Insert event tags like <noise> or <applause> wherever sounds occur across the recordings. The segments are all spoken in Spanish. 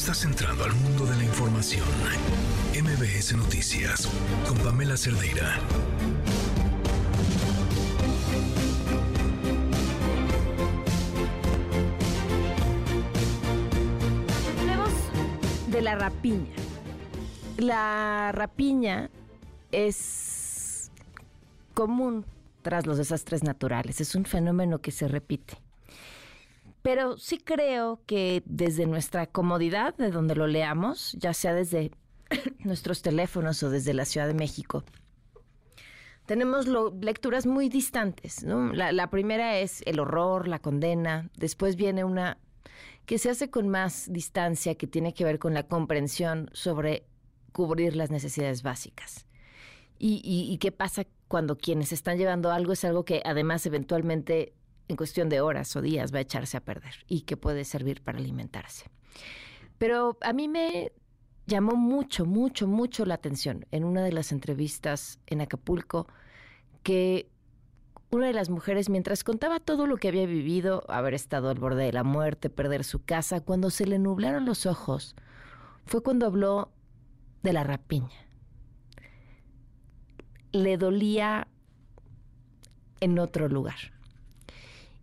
Estás entrando al mundo de la información. MBS Noticias con Pamela Cerdeira. Hablemos de la rapiña. La rapiña es común tras los desastres naturales. Es un fenómeno que se repite. Pero sí creo que desde nuestra comodidad, de donde lo leamos, ya sea desde <clears throat> nuestros teléfonos o desde la Ciudad de México, tenemos lecturas muy distantes. La, la primera es el horror, la condena, después viene una que se hace con más distancia, que tiene que ver con la comprensión sobre cubrir las necesidades básicas. Y, y, qué pasa cuando quienes están llevando algo es algo que además eventualmente en cuestión de horas o días va a echarse a perder y que puede servir para alimentarse. Pero a mí me llamó mucho, mucho, mucho la atención en una de las entrevistas en Acapulco que una de las mujeres, mientras contaba todo lo que había vivido, haber estado al borde de la muerte, perder su casa, cuando se le nublaron los ojos, fue cuando habló de la rapiña le dolía en otro lugar.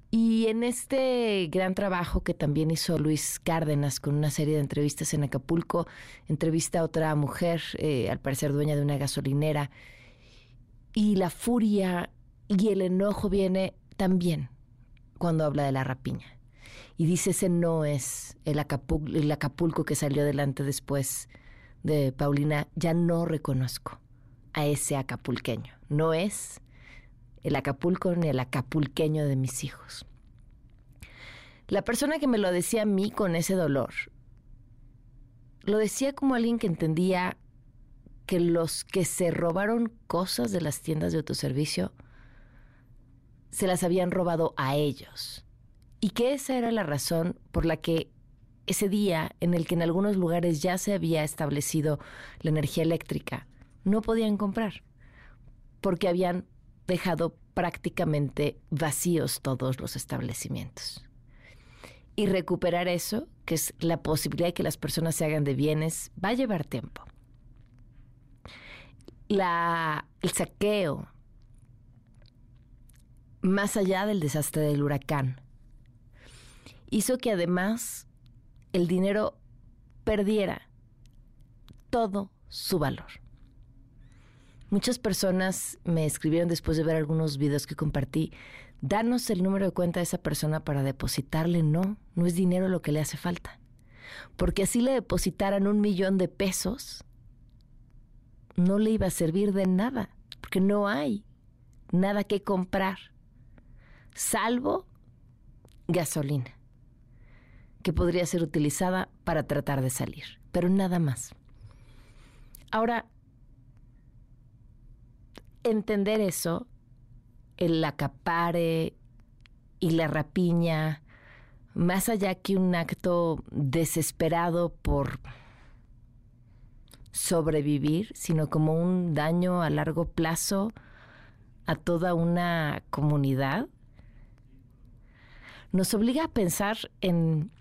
Y en este gran trabajo que también hizo Luis Cárdenas con una serie de entrevistas en Acapulco, entrevista a otra mujer, eh, al parecer dueña de una gasolinera, y la furia y el enojo viene también cuando habla de la rapiña. Y dice, ese no es el el Acapulco que salió adelante después de Paulina, ya no reconozco a ese acapulqueño. No es el Acapulco ni el acapulqueño de mis hijos. La persona que me lo decía a mí con ese dolor, lo decía como alguien que entendía que los que se robaron cosas de las tiendas de autoservicio se las habían robado a ellos. Y que esa era la razón por la que ese día en el que en algunos lugares ya se había establecido la energía eléctrica, no podían comprar porque habían dejado prácticamente vacíos todos los establecimientos. Y recuperar eso, que es la posibilidad de que las personas se hagan de bienes, va a llevar tiempo. El saqueo, más allá del desastre del huracán, hizo que además el dinero perdiera todo su valor. Muchas personas me escribieron después de ver algunos videos que compartí, danos el número de cuenta de esa persona para depositarle. No, no es dinero lo que le hace falta. Porque así le depositaran un millón de pesos, no le iba a servir de nada, porque no hay nada que comprar, salvo gasolina, que podría ser utilizada para tratar de salir, pero nada más. Ahora, entender eso, el acapare y la rapiña, más allá que un acto desesperado por sobrevivir, sino como un daño a largo plazo a toda una comunidad, nos obliga a pensar en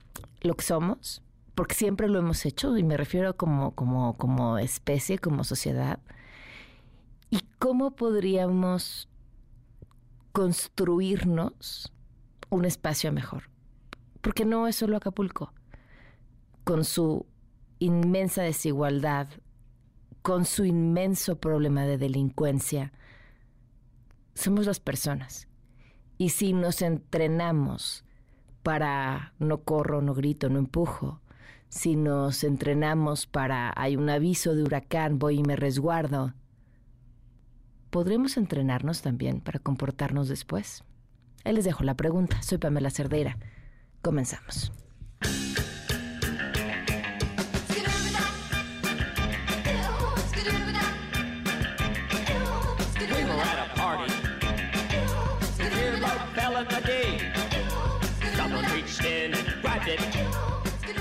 lo que somos, porque siempre lo hemos hecho, y me refiero como, como, como especie, como sociedad, ¿Y cómo podríamos construirnos un espacio mejor? Porque no es solo Acapulco, con su inmensa desigualdad, con su inmenso problema de delincuencia. Somos las personas. Y si nos entrenamos para no corro, no grito, no empujo, si nos entrenamos para hay un aviso de huracán, voy y me resguardo, ¿podremos entrenarnos también para comportarnos después? Ahí les dejo la pregunta. Soy Pamela Cerdeira. Comenzamos.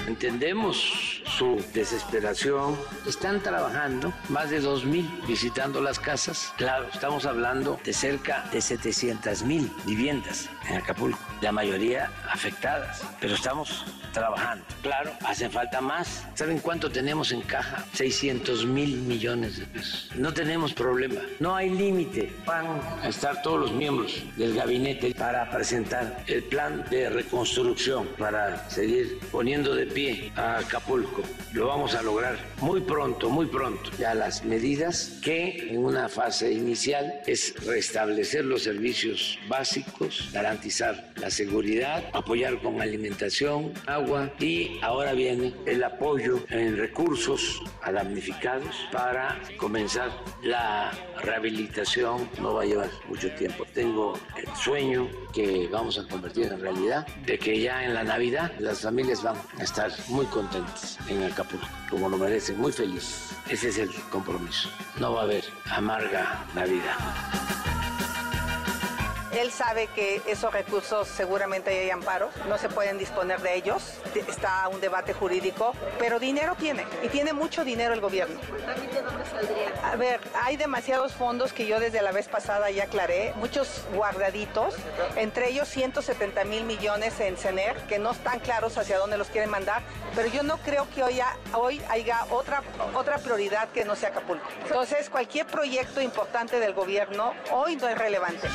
Entendemos su desesperación. Están trabajando más de 2 mil visitando las casas. Claro, estamos hablando de cerca de 700 mil viviendas en Acapulco, la mayoría afectadas, pero estamos trabajando. Claro, hace falta más. ¿Saben cuánto tenemos en caja? 600 mil millones de pesos. No tenemos problema, no hay límite. Van a estar todos los miembros del gabinete para presentar el plan de reconstrucción, para seguir poniendo de pie a Acapulco. Lo vamos a lograr muy pronto, muy pronto. Ya las medidas que en una fase inicial es restablecer los servicios básicos, garantizar la seguridad, apoyar con alimentación, agua y ahora viene el apoyo en recursos a damnificados para comenzar la rehabilitación. No va a llevar mucho tiempo. Tengo el sueño que vamos a convertir en realidad de que ya en la Navidad las familias van a estar muy contentas en Acapulco, como lo merecen, muy felices. Ese es el compromiso. No va a haber amarga Navidad. Él sabe que esos recursos seguramente hay amparo, no se pueden disponer de ellos, está un debate jurídico, pero dinero tiene y tiene mucho dinero el gobierno. ¿De dónde saldría? A ver, hay demasiados fondos que yo desde la vez pasada ya aclaré, muchos guardaditos, entre ellos 170 mil millones en CENER, que no están claros hacia dónde los quieren mandar, pero yo no creo que hoy, hoy haya otra, otra prioridad que no sea Acapulco. Entonces, cualquier proyecto importante del gobierno hoy no es relevante.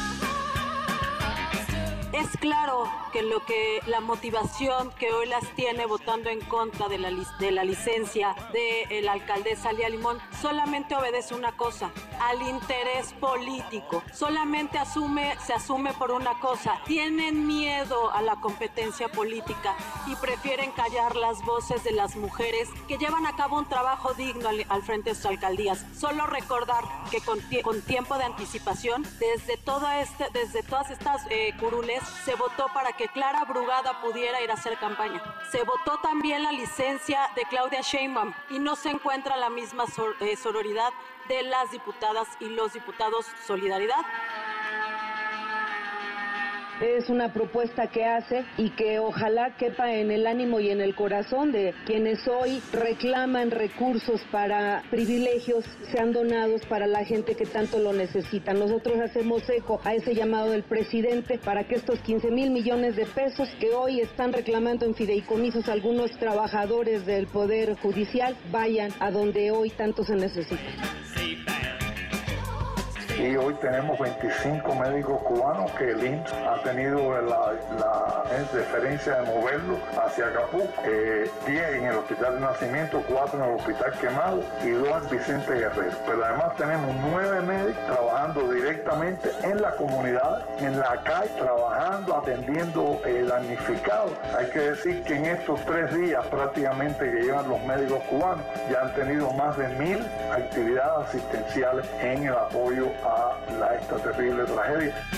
Es claro que lo que la motivación que hoy las tiene votando en contra de la, de la licencia de la alcaldesa Lía Limón solamente obedece una cosa, al interés político. Solamente asume, se asume por una cosa, tienen miedo a la competencia política y prefieren callar las voces de las mujeres que llevan a cabo un trabajo digno al, frente de sus alcaldías. Solo recordar que con, con tiempo de anticipación, desde, toda este, desde todas estas eh, curules, se votó para que Clara Brugada pudiera ir a hacer campaña. Se votó también la licencia de Claudia Sheinbaum y no se encuentra la misma eh, sororidad de las diputadas y los diputados Solidaridad es una propuesta que hace y que ojalá quepa en el ánimo y en el corazón de quienes hoy reclaman recursos para privilegios sean donados para la gente que tanto lo necesita. Nosotros hacemos eco a ese llamado del presidente para que estos 15 mil millones de pesos que hoy están reclamando en fideicomisos algunos trabajadores del Poder Judicial vayan a donde hoy tanto se necesita y hoy tenemos 25 médicos cubanos que el IMSS ha tenido la, la de moverlo hacia Acapulco, 10 en el Hospital de Nacimiento, 4 en el Hospital Quemado y 2 en Vicente Guerrero. Pero además tenemos 9 médicos trabajando directamente en la comunidad, en la calle, trabajando, atendiendo eh, damnificados. Hay que decir que en estos tres días prácticamente que llevan los médicos cubanos ya han tenido más de mil actividades asistenciales en el apoyo a la, esta terrible tragedia.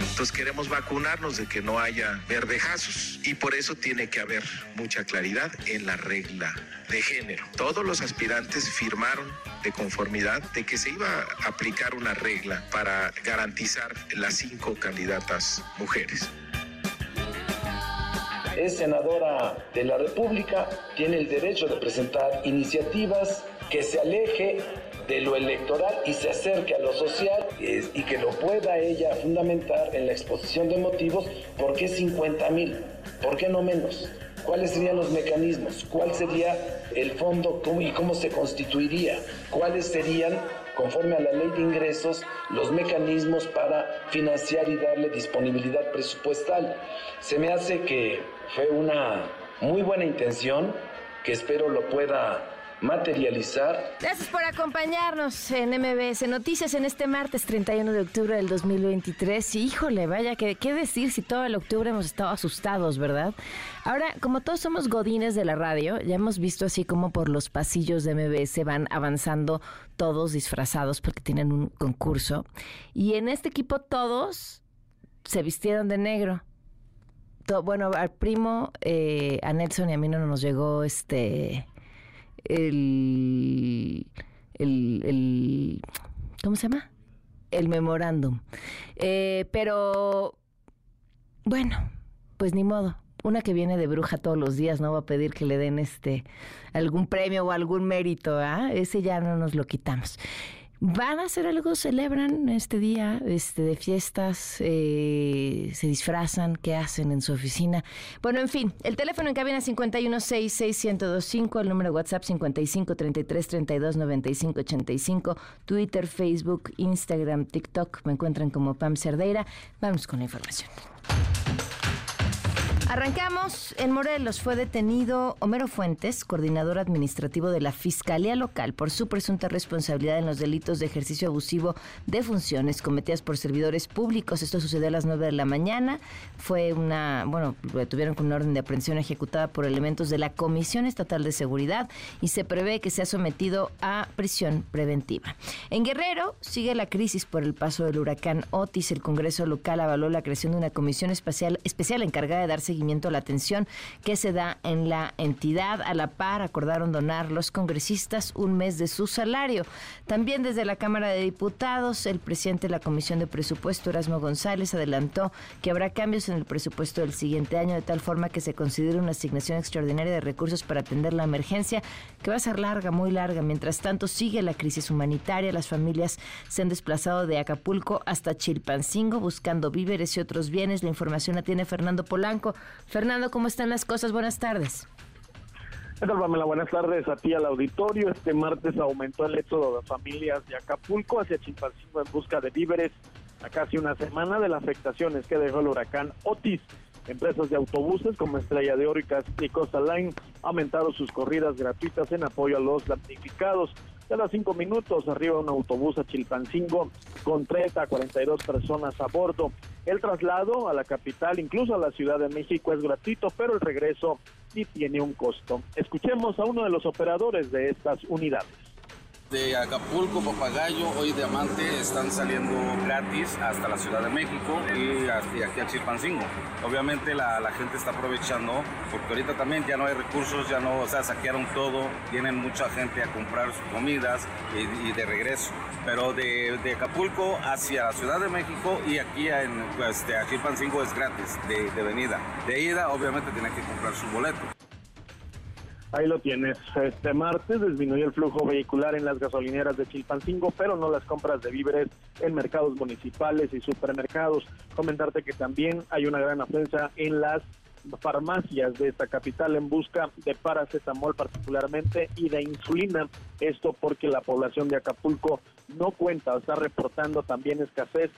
Entonces queremos vacunarnos de que no haya verdejazos y por eso tiene que haber mucha claridad en la regla de género. Todos los aspirantes firmaron de conformidad de que se iba a aplicar una regla para garantizar las cinco candidatas mujeres es senadora de la República, tiene el derecho de presentar iniciativas que se aleje de lo electoral y se acerque a lo social y que lo pueda ella fundamentar en la exposición de motivos, ¿por qué 50 mil? ¿Por qué no menos? ¿Cuáles serían los mecanismos? ¿Cuál sería el fondo y cómo se constituiría? ¿Cuáles serían, conforme a la ley de ingresos, los mecanismos para financiar y darle disponibilidad presupuestal? Se me hace que fue una muy buena intención que espero lo pueda materializar. Gracias por acompañarnos en MBS Noticias en este martes 31 de octubre del 2023. Y híjole, vaya, ¿qué, qué decir si todo el octubre hemos estado asustados, ¿verdad? Ahora, como todos somos godines de la radio, ya hemos visto así como por los pasillos de MBS van avanzando todos disfrazados porque tienen un concurso. Y en este equipo todos se vistieron de negro. bueno, al primo, eh, a Nelson y a mí no nos llegó este el, el, ¿cómo se llama? El memorándum. Eh, pero, bueno, pues ni modo. una que viene de bruja todos los días no va a pedir que le den este algún premio o algún mérito, ¿ah? Ese ya no nos lo quitamos. ¿Van a hacer algo? ¿Celebran este día este, de fiestas? Eh, ¿Se disfrazan? ¿Qué hacen en su oficina? Bueno, en fin, el teléfono en cabina 5166125, el número de WhatsApp 5533329585, Twitter, Facebook, Instagram, TikTok, me encuentran como Pam Cerdeira. Vamos con la información. Arrancamos. En Morelos fue detenido Homero Fuentes, coordinador administrativo de la Fiscalía Local, por su presunta responsabilidad en los delitos de ejercicio abusivo de funciones cometidas por servidores públicos. Esto sucedió a las 9 de la mañana. Fue una, bueno, lo detuvieron con una orden de aprehensión ejecutada por elementos de la Comisión Estatal de Seguridad y se prevé que sea sometido a prisión preventiva. En Guerrero sigue la crisis por el paso del huracán Otis. El Congreso local avaló la creación de una comisión especial, especial encargada de dar seguimiento a la atención que se da en la entidad. A la par acordaron donar los congresistas un mes de su salario. También desde la Cámara de Diputados, el presidente de la Comisión de Presupuesto, Erasmo González, adelantó que habrá cambios en el presupuesto del siguiente año de tal forma que se considere una asignación extraordinaria de recursos para atender la emergencia, que va a ser larga, muy larga. Mientras tanto, sigue la crisis humanitaria. Las familias se han desplazado de Acapulco hasta Chilpancingo buscando víveres y otros bienes. La información la tiene Fernando Polanco. Fernando, ¿cómo están las cosas? Buenas tardes. ¿Qué? Buenas tardes a ti al auditorio. Este martes aumentó el éxodo de familias de Acapulco hacia Chilpancingo en busca de víveres a casi una semana de las afectaciones que dejó el huracán Otis. Empresas de autobuses como Estrella de Óricas y Costa Line aumentaron sus corridas gratuitas en apoyo a los damnificados. A los cinco minutos arriba un autobús a Chilpancingo con 30 a 42 personas a bordo. El traslado a la capital, incluso a la Ciudad de México, es gratuito, pero el regreso sí tiene un costo. Escuchemos a uno de los operadores de estas unidades de Acapulco, Papagayo, hoy Diamante están saliendo gratis hasta la Ciudad de México y aquí a Chilpancingo. Obviamente la, gente está aprovechando porque ahorita también ya no hay recursos, ya no, o sea, saquearon todo, tienen mucha gente a comprar sus comidas y, de regreso. Pero de, Acapulco hacia la Ciudad de México y aquí en, pues, a Chilpancingo es gratis de, de venida. De ida obviamente tienen que comprar su boleto. Ahí lo tienes. Este martes disminuyó el flujo vehicular en las gasolineras de Chilpancingo, pero no las compras de víveres en mercados municipales y supermercados. Comentarte que también hay una gran afluencia en las farmacias de esta capital en busca de paracetamol particularmente y de insulina. Esto porque la población de Acapulco no cuenta, está reportando también escasez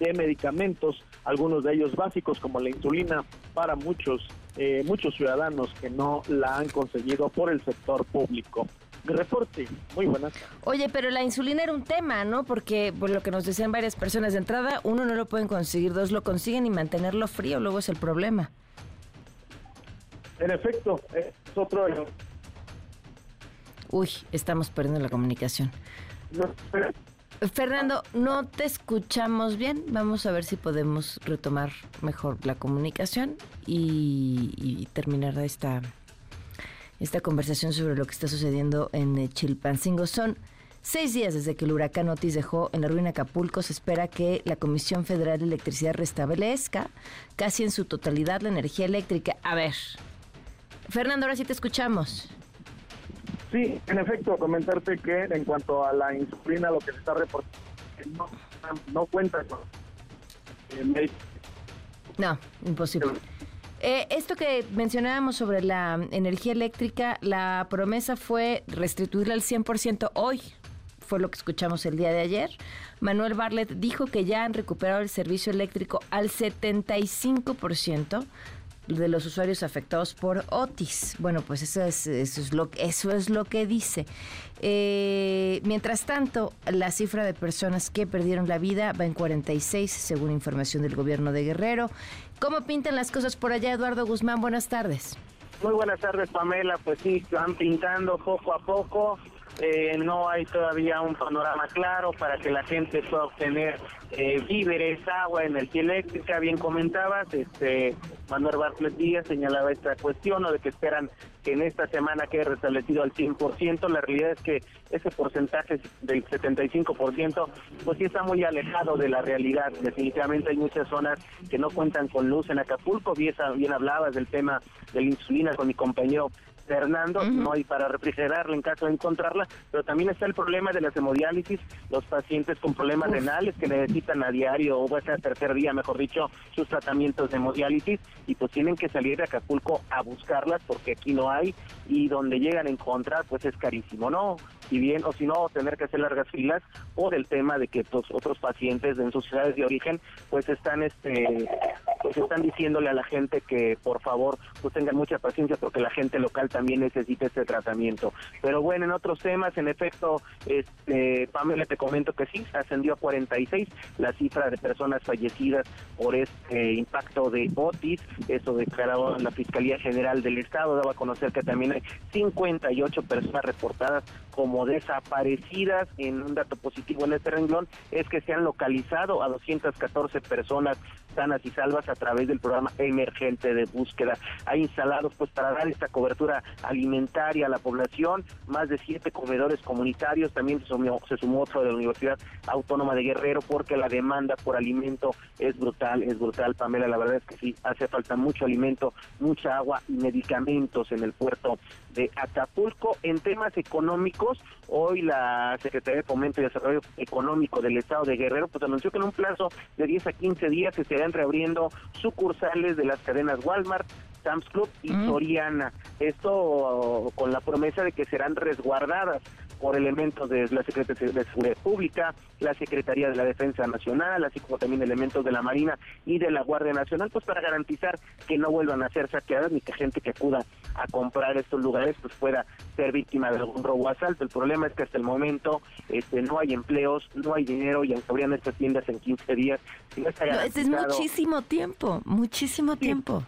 de medicamentos, algunos de ellos básicos como la insulina para muchos eh, muchos ciudadanos que no la han conseguido por el sector público. Mi reporte, muy buenas. Oye, pero la insulina era un tema, ¿no? Porque por lo que nos decían varias personas de entrada, uno no lo pueden conseguir, dos lo consiguen y mantenerlo frío luego es el problema. En efecto, es otro... Uy, estamos perdiendo la comunicación. Fernando, no te escuchamos bien. Vamos a ver si podemos retomar mejor la comunicación y, terminar esta, esta conversación sobre lo que está sucediendo en eh, Chilpancingo. Son seis días desde que el huracán Otis dejó en la ruina Acapulco. Se espera que la Comisión Federal de Electricidad restablezca casi en su totalidad la energía eléctrica. A ver, Fernando, ahora sí te escuchamos. Sí, en efecto, comentarte que en cuanto a la insulina, lo que se está reportando no, no cuenta con... Eh, no, imposible. Eh, esto que mencionábamos sobre la energía eléctrica, la promesa fue restituirla al 100% hoy. Fue lo que escuchamos el día de ayer. Manuel Barlet dijo que ya han recuperado el servicio eléctrico al 75% de los usuarios afectados por Otis. Bueno, pues eso es, eso es, lo, eso es lo que dice. Eh, mientras tanto, la cifra de personas que perdieron la vida va en 46, según información del gobierno de Guerrero. ¿Cómo pintan las cosas por allá, Eduardo Guzmán? Buenas tardes. Muy buenas tardes, Pamela. Pues sí, van pintando poco a poco. Eh, no hay todavía un panorama claro para que la gente pueda obtener eh, víveres, agua, energía eléctrica. Bien comentabas, este, Manuel Bartlett Díaz señalaba esta cuestión o de que esperan que en esta semana quede restablecido al 100%. La realidad es que ese porcentaje del 75% pues sí está muy alejado de la realidad. Definitivamente hay muchas zonas que no cuentan con luz en Acapulco. Bien, bien hablabas del tema de la insulina con mi compañero Fernando, no hay para refrigerarla en caso de encontrarla, pero también está el problema de las hemodiálisis, los pacientes con problemas renales que necesitan a diario o a tercer día, mejor dicho, sus tratamientos de hemodiálisis y pues tienen que salir de Acapulco a buscarlas porque aquí no hay y donde llegan a encontrar pues es carísimo, ¿no? Y bien, o si no, tener que hacer largas filas por el tema de que pues, otros pacientes en sus ciudades de origen pues están este pues están diciéndole a la gente que por favor pues tengan mucha paciencia porque la gente local también necesita este tratamiento. Pero bueno, en otros temas, en efecto, este Pamela te comento que sí, ascendió a 46 la cifra de personas fallecidas por este impacto de Otis, eso declaró la Fiscalía General del Estado, daba a conocer que también hay 58 personas reportadas como desaparecidas. En un dato positivo en este renglón es que se han localizado a 214 personas sanas y salvas a través del programa emergente de búsqueda. Hay instalados pues para dar esta cobertura alimentaria a la población, más de siete comedores comunitarios, también se sumó, se sumó otro de la Universidad Autónoma de Guerrero porque la demanda por alimento es brutal, es brutal, Pamela, la verdad es que sí, hace falta mucho alimento, mucha agua y medicamentos en el puerto de Acapulco. En temas económicos, hoy la Secretaría de Fomento y Desarrollo Económico del Estado de Guerrero pues anunció que en un plazo de 10 a 15 días se estarán reabriendo sucursales de las cadenas Walmart, Sam's Club y Soriana. Esto con la promesa de que serán resguardadas por elementos de la Secretaría de Seguridad Pública, la Secretaría de la Defensa Nacional, así como también elementos de la Marina y de la Guardia Nacional, pues para garantizar que no vuelvan a ser saqueadas ni que gente que acuda a comprar estos lugares pues pueda ser víctima de algún robo o asalto. El problema es que hasta el momento este no hay empleos, no hay dinero y aunque abrían estas tiendas en 15 días, no es muchísimo tiempo, muchísimo tiempo.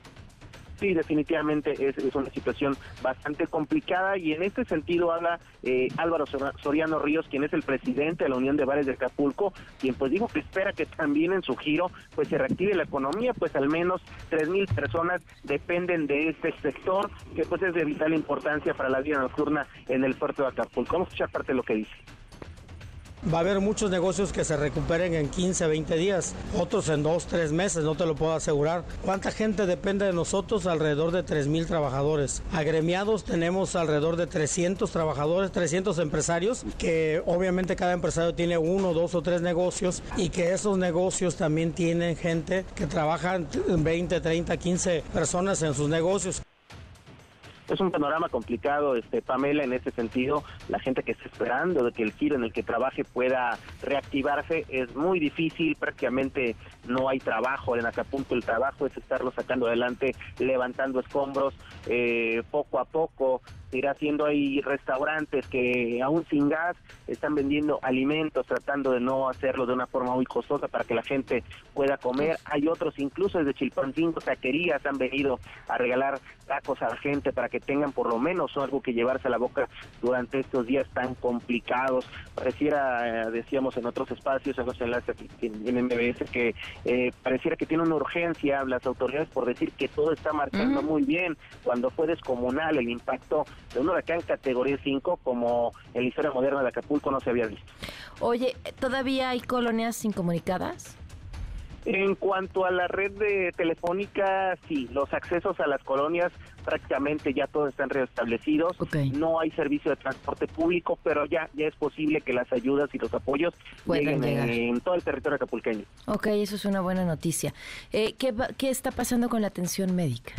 Sí, definitivamente es, una situación bastante complicada y en este sentido habla eh, Álvaro Soriano Ríos, quien es el presidente de la Unión de Bares de Acapulco, quien pues dijo que espera que también en su giro pues se reactive la economía, pues al menos tres mil personas dependen de este sector que pues es de vital importancia para la vida nocturna en el puerto de Acapulco. Vamos a escuchar parte de lo que dice. Va a haber muchos negocios que se recuperen en 15, 20 días, otros en 2, 3 meses, no te lo puedo asegurar. ¿Cuánta gente depende de nosotros? Alrededor de 3 mil trabajadores. Agremiados tenemos alrededor de 300 trabajadores, 300 empresarios, que obviamente cada empresario tiene uno, dos o tres negocios y que esos negocios también tienen gente que trabaja 20, 30, 15 personas en sus negocios es un panorama complicado, este Pamela, en ese sentido, la gente que está esperando de que el giro en el que trabaje pueda reactivarse es muy difícil, prácticamente no hay trabajo en Acapulco, el trabajo es estarlo sacando adelante, levantando escombros eh, poco a poco, irá haciendo ahí restaurantes que aún sin gas están vendiendo alimentos, tratando de no hacerlo de una forma muy costosa para que la gente pueda comer. Hay otros, incluso desde Chilpancingo, taquerías han venido a regalar tacos a la gente para que tengan por lo menos algo que llevarse a la boca durante estos días tan complicados. Pareciera, eh, decíamos en otros espacios, en los enlaces en MBS, que eh, pareciera que tiene una urgencia las autoridades por decir que todo está marchando muy bien, cuando fue descomunal el impacto de un huracán categoría 5 como en la historia moderna de Acapulco no se había visto. Oye, ¿todavía hay colonias incomunicadas? En cuanto a la red de telefónica, sí, los accesos a las colonias prácticamente ya todos están restablecidos. No hay servicio de transporte público, pero ya ya es posible que las ayudas y los apoyos lleguen en, todo el territorio acapulqueño. Ok, eso es una buena noticia. Eh, ¿qué, ¿Qué está pasando con la atención médica?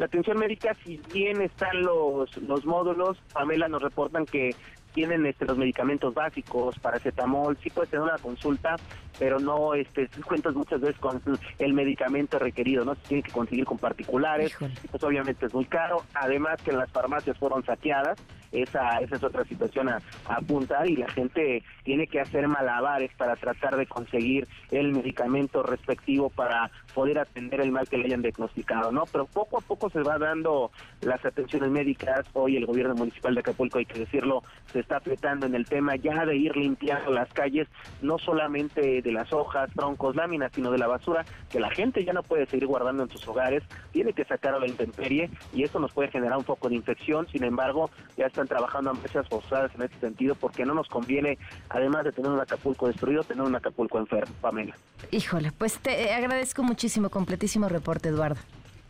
La atención médica, si bien están los, los módulos, Pamela nos reportan que tienen este, los medicamentos básicos, paracetamol, sí puede tener una consulta, pero no este, cuentas muchas veces con el medicamento requerido, ¿no? Se tiene que conseguir con particulares, y pues obviamente es muy caro, además que las farmacias fueron saqueadas, esa, esa es otra situación a, apuntar y la gente tiene que hacer malabares para tratar de conseguir el medicamento respectivo para poder atender el mal que le hayan diagnosticado, ¿no? Pero poco a poco se va dando las atenciones médicas. Hoy el gobierno municipal de Acapulco, hay que decirlo, se está apretando en el tema ya de ir limpiando las calles, no solamente de las hojas, troncos, láminas, sino de la basura, que la gente ya no puede seguir guardando en sus hogares, tiene que sacar a la intemperie y eso nos puede generar un foco de infección. Sin embargo, ya están trabajando empresas forzadas en este sentido porque no nos conviene, además de tener un Acapulco destruido, tener un Acapulco enfermo, Pamela. Híjole, pues te agradezco muchísimo, completísimo reporte, Eduardo.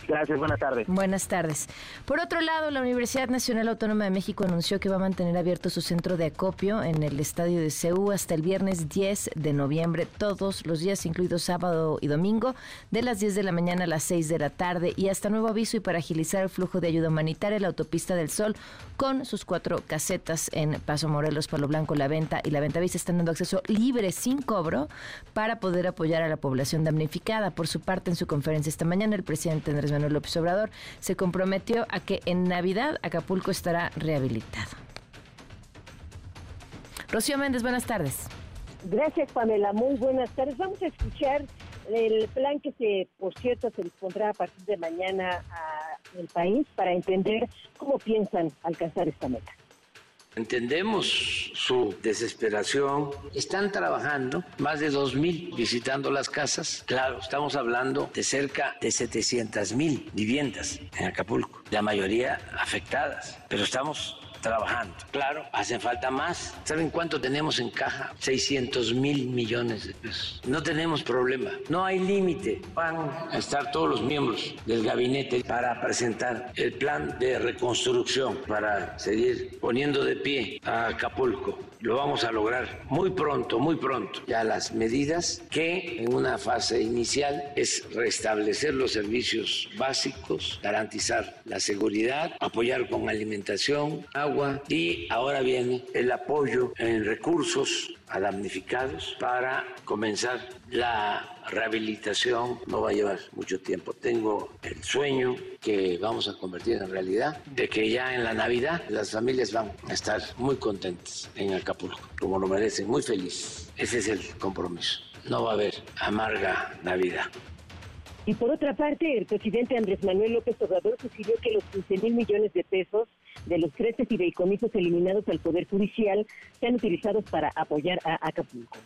Gracias, buenas tardes. Buenas tardes. Por otro lado, la Universidad Nacional Autónoma de México anunció que va a mantener abierto su centro de acopio en el estadio de CEU hasta el viernes 10 de noviembre, todos los días, incluidos sábado y domingo, de las 10 de la mañana a las 6 de la tarde. Y hasta nuevo aviso y para agilizar el flujo de ayuda humanitaria, la autopista del Sol, con sus cuatro casetas en Paso Morelos, Palo Blanco, La Venta y La Venta Vista, están dando acceso libre, sin cobro, para poder apoyar a la población damnificada. Por su parte, en su conferencia esta mañana, el presidente Andrés Manuel López Obrador se comprometió a que en Navidad Acapulco estará rehabilitado. Rocío Méndez, buenas tardes. Gracias, Pamela. Muy buenas tardes. Vamos a escuchar el plan que se, por cierto, se dispondrá a partir de mañana al país para entender cómo piensan alcanzar esta meta. Entendemos su desesperación. Están trabajando más de dos mil visitando las casas. Claro, estamos hablando de cerca de 700 mil viviendas en Acapulco, la mayoría afectadas. Pero estamos trabajando. Claro, hacen falta más. ¿Saben cuánto tenemos en caja? 600 mil millones de pesos. No tenemos problema, no hay límite. Van a estar todos los miembros del gabinete para presentar el plan de reconstrucción, para seguir poniendo de pie a Acapulco lo vamos a lograr muy pronto, muy pronto. Ya las medidas que en una fase inicial es restablecer los servicios básicos, garantizar la seguridad, apoyar con alimentación, agua y ahora viene el apoyo en recursos a damnificados para comenzar la rehabilitación. No va a llevar mucho tiempo. Tengo el sueño que vamos a convertir en realidad de que ya en la Navidad las familias van a estar muy contentas en Acapulco, como lo merecen, muy felices. Ese es el compromiso. No va a haber amarga Navidad. Y por otra parte, el presidente Andrés Manuel López Obrador sugirió que los 15 mil millones de pesos de los 13 fideicomisos eliminados al Poder Judicial sean utilizados para apoyar a Acapulco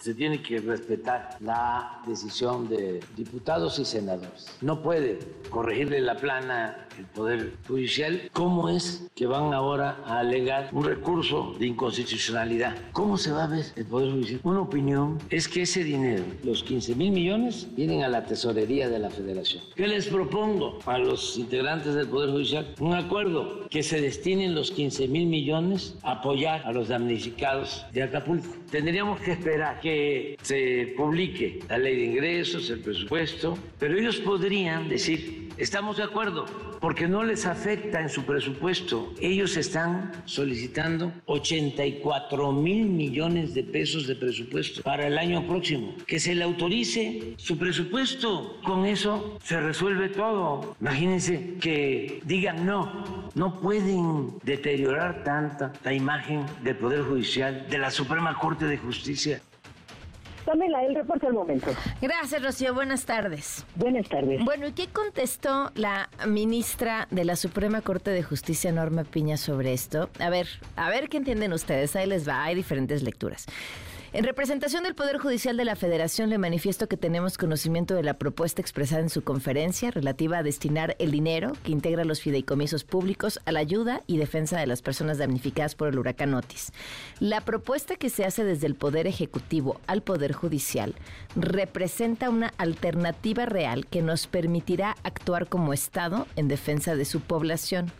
se tiene que respetar la decisión de diputados y senadores. No puede corregirle la plana el Poder Judicial. ¿Cómo es que van ahora a alegar un recurso de inconstitucionalidad? ¿Cómo se va a ver el Poder Judicial? Una opinión es que ese dinero, los 15 mil millones, vienen a la tesorería de la Federación. ¿Qué les propongo a los integrantes del Poder Judicial? Un acuerdo que se destinen los 15 mil millones a apoyar a los damnificados de Acapulco. Tendríamos que esperar que se publique la ley de ingresos, el presupuesto, pero ellos podrían decir, estamos de acuerdo, porque no les afecta en su presupuesto. Ellos están solicitando 84 mil millones de pesos de presupuesto para el año próximo. Que se le autorice su presupuesto. Con eso se resuelve todo. Imagínense que digan no, no pueden deteriorar tanta la imagen del Poder Judicial, de la Suprema Corte de Justicia. Pamela, el reporte al momento. Gracias, Rocío. Buenas tardes. Buenas tardes. Bueno, ¿y qué contestó la ministra de la Suprema Corte de Justicia, Norma Piña, sobre esto? A ver, a ver qué entienden ustedes. Ahí les va, hay diferentes lecturas. En representación del Poder Judicial de la Federación, le manifiesto que tenemos conocimiento de la propuesta expresada en su conferencia relativa a destinar el dinero que integra los fideicomisos públicos a la ayuda y defensa de las personas damnificadas por el huracán Otis. La propuesta que se hace desde el Poder Ejecutivo al Poder Judicial representa una alternativa real que nos permitirá actuar como Estado en defensa de su población.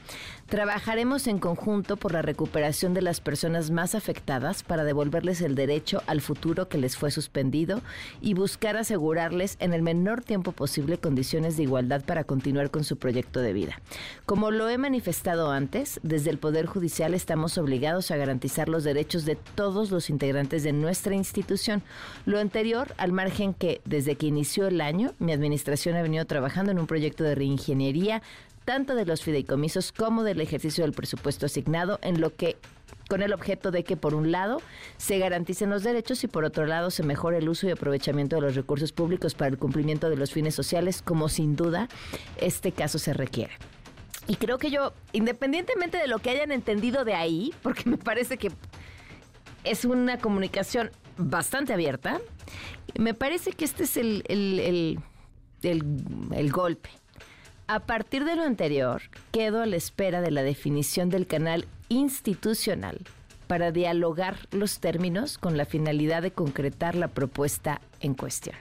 Trabajaremos en conjunto por la recuperación de las personas más afectadas para devolverles el derecho al futuro que les fue suspendido y buscar asegurarles en el menor tiempo posible condiciones de igualdad para continuar con su proyecto de vida. Como lo he manifestado antes, desde el Poder Judicial estamos obligados a garantizar los derechos de todos los integrantes de nuestra institución. Lo anterior, al margen que desde que inició el año, mi administración ha venido trabajando en un proyecto de reingeniería tanto de los fideicomisos como del ejercicio del presupuesto asignado, en lo que con el objeto de que por un lado se garanticen los derechos y por otro lado se mejore el uso y aprovechamiento de los recursos públicos para el cumplimiento de los fines sociales, como sin duda este caso se requiere. Y creo que yo, independientemente de lo que hayan entendido de ahí, porque me parece que es una comunicación bastante abierta, me parece que este es el, el, el golpe. A partir de lo anterior, quedo a la espera de la definición del canal institucional para dialogar los términos con la finalidad de concretar la propuesta en cuestión.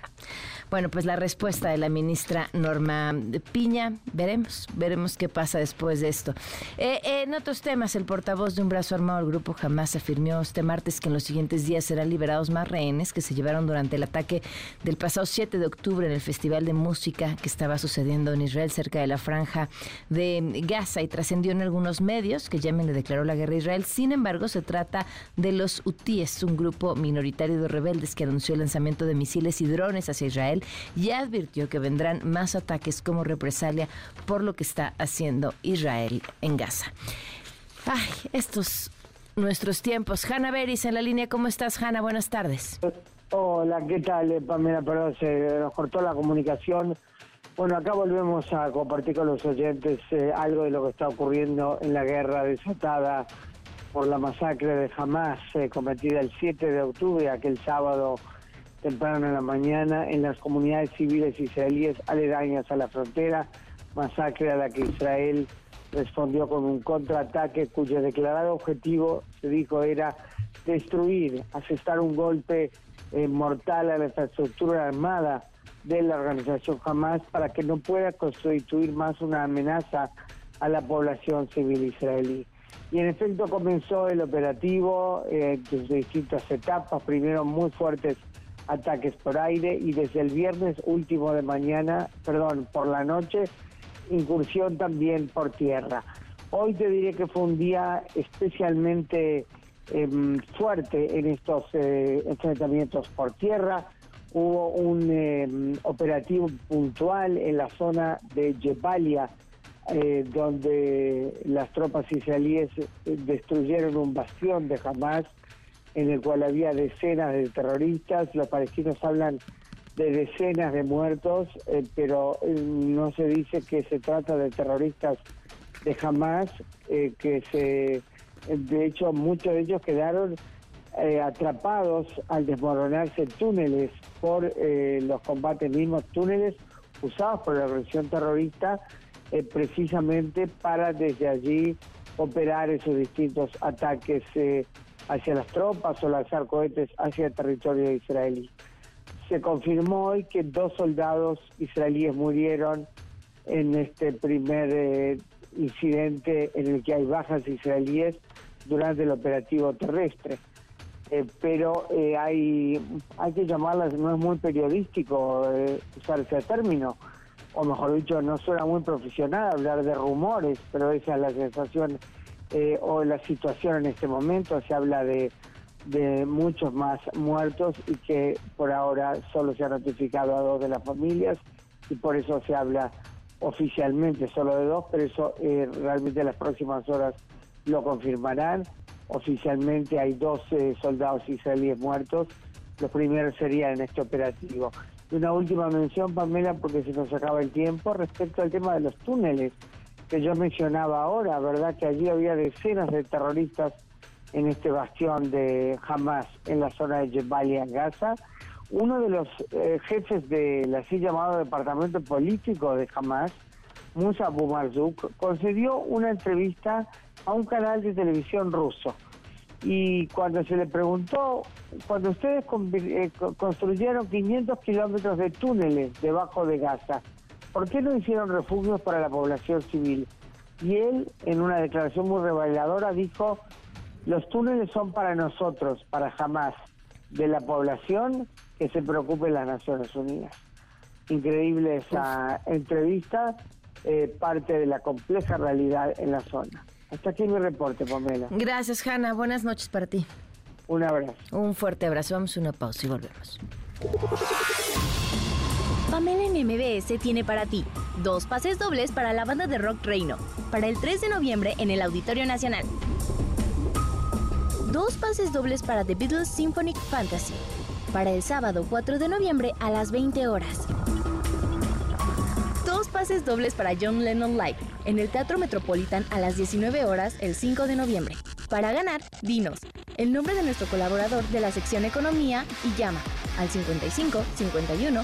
Bueno, pues la respuesta de la ministra Norma Piña, veremos, veremos qué pasa después de esto. Eh, en otros temas, el portavoz de un brazo armado del grupo jamás afirmó este martes que en los siguientes días serán liberados más rehenes que se llevaron durante el ataque del pasado 7 de octubre en el Festival de Música que estaba sucediendo en Israel cerca de la franja de Gaza y trascendió en algunos medios que Yemen le declaró la guerra a Israel. Sin embargo, se trata de los UTIES, un grupo minoritario de rebeldes que anunció el lanzamiento de misiles y drones hacia Israel ya advirtió que vendrán más ataques como represalia por lo que está haciendo Israel en Gaza. Ay, estos nuestros tiempos. Hanna Beris en la línea. ¿Cómo estás, Hanna? Buenas tardes. Hola, ¿qué tal? Eh, Pamela, perdón, se nos cortó la comunicación. Bueno, acá volvemos a compartir con los oyentes eh, algo de lo que está ocurriendo en la guerra desatada por la masacre de Hamas eh, cometida el 7 de octubre, aquel sábado temprano en la mañana en las comunidades civiles israelíes aledañas a la frontera, masacre a la que Israel respondió con un contraataque cuyo declarado objetivo, se dijo, era destruir, asestar un golpe eh, mortal a la infraestructura armada de la organización Hamas para que no pueda constituir más una amenaza a la población civil israelí. Y en efecto comenzó el operativo eh, desde distintas etapas, primero muy fuertes ataques por aire y desde el viernes último de mañana, perdón, por la noche, incursión también por tierra. Hoy te diré que fue un día especialmente em, fuerte en estos eh, enfrentamientos por tierra. Hubo un em, operativo puntual en la zona de Jebalia, eh, donde las tropas israelíes eh, destruyeron un bastión de Hamas en el cual había decenas de terroristas. Los palestinos hablan de decenas de muertos, eh, pero eh, no se dice que se trata de terroristas de Hamas, eh, que se, de hecho muchos de ellos quedaron atrapados al desmoronarse túneles por los combates mismos, túneles usados por la organización terrorista precisamente para desde allí operar esos distintos ataques hacia las tropas o lanzar cohetes hacia el territorio israelí. Se confirmó hoy que dos soldados israelíes murieron en este primer eh, incidente en el que hay bajas israelíes durante el operativo terrestre. Eh, pero eh, hay, hay que llamarlas, no es muy periodístico usar ese término, o mejor dicho, no suena muy profesional hablar de rumores, pero esa es la sensación eh, o la situación en este momento. Se habla de, de muchos más muertos y que por ahora solo se ha notificado a dos de las familias y por eso se habla oficialmente solo de dos, pero eso eh, realmente en las próximas horas lo confirmarán. Oficialmente hay 12 soldados israelíes muertos. Los primeros serían en este operativo. Y una última mención, Pamela, porque se nos acaba el tiempo, respecto al tema de los túneles que yo mencionaba ahora, ¿verdad? Que allí había decenas de terroristas en este bastión de Hamas en la zona de Jebalia, Gaza. Uno de los eh, jefes del así llamado departamento político de Hamas, Musa Bumarzouk, concedió una entrevista a un canal de televisión ruso. Y cuando se le preguntó, cuando ustedes eh, construyeron 500 kilómetros de túneles debajo de Gaza, ¿por qué no hicieron refugios para la población civil? Y él, en una declaración muy reveladora, dijo, los túneles son para nosotros, para jamás. de la población que se preocupe en las Naciones Unidas. Increíble esa entrevista, eh, parte de la compleja realidad en la zona. Hasta aquí mi reporte, Pamela. Gracias, Hanna. Buenas noches para ti. Un abrazo. Un fuerte abrazo. Vamos a una pausa y volvemos. Pamela en MBS tiene para ti dos pases dobles para la banda de rock Reino, para el 3 de noviembre en el Auditorio Nacional. Dos pases dobles para The Beatles Symphonic Fantasy, para el sábado 4 de noviembre a las 20 horas. Dos pases dobles para John Lennon Live en el Teatro Metropolitan a las 19 horas el 5 de noviembre. Para ganar, dinos el nombre de nuestro colaborador de la sección Economía y llama al 55 51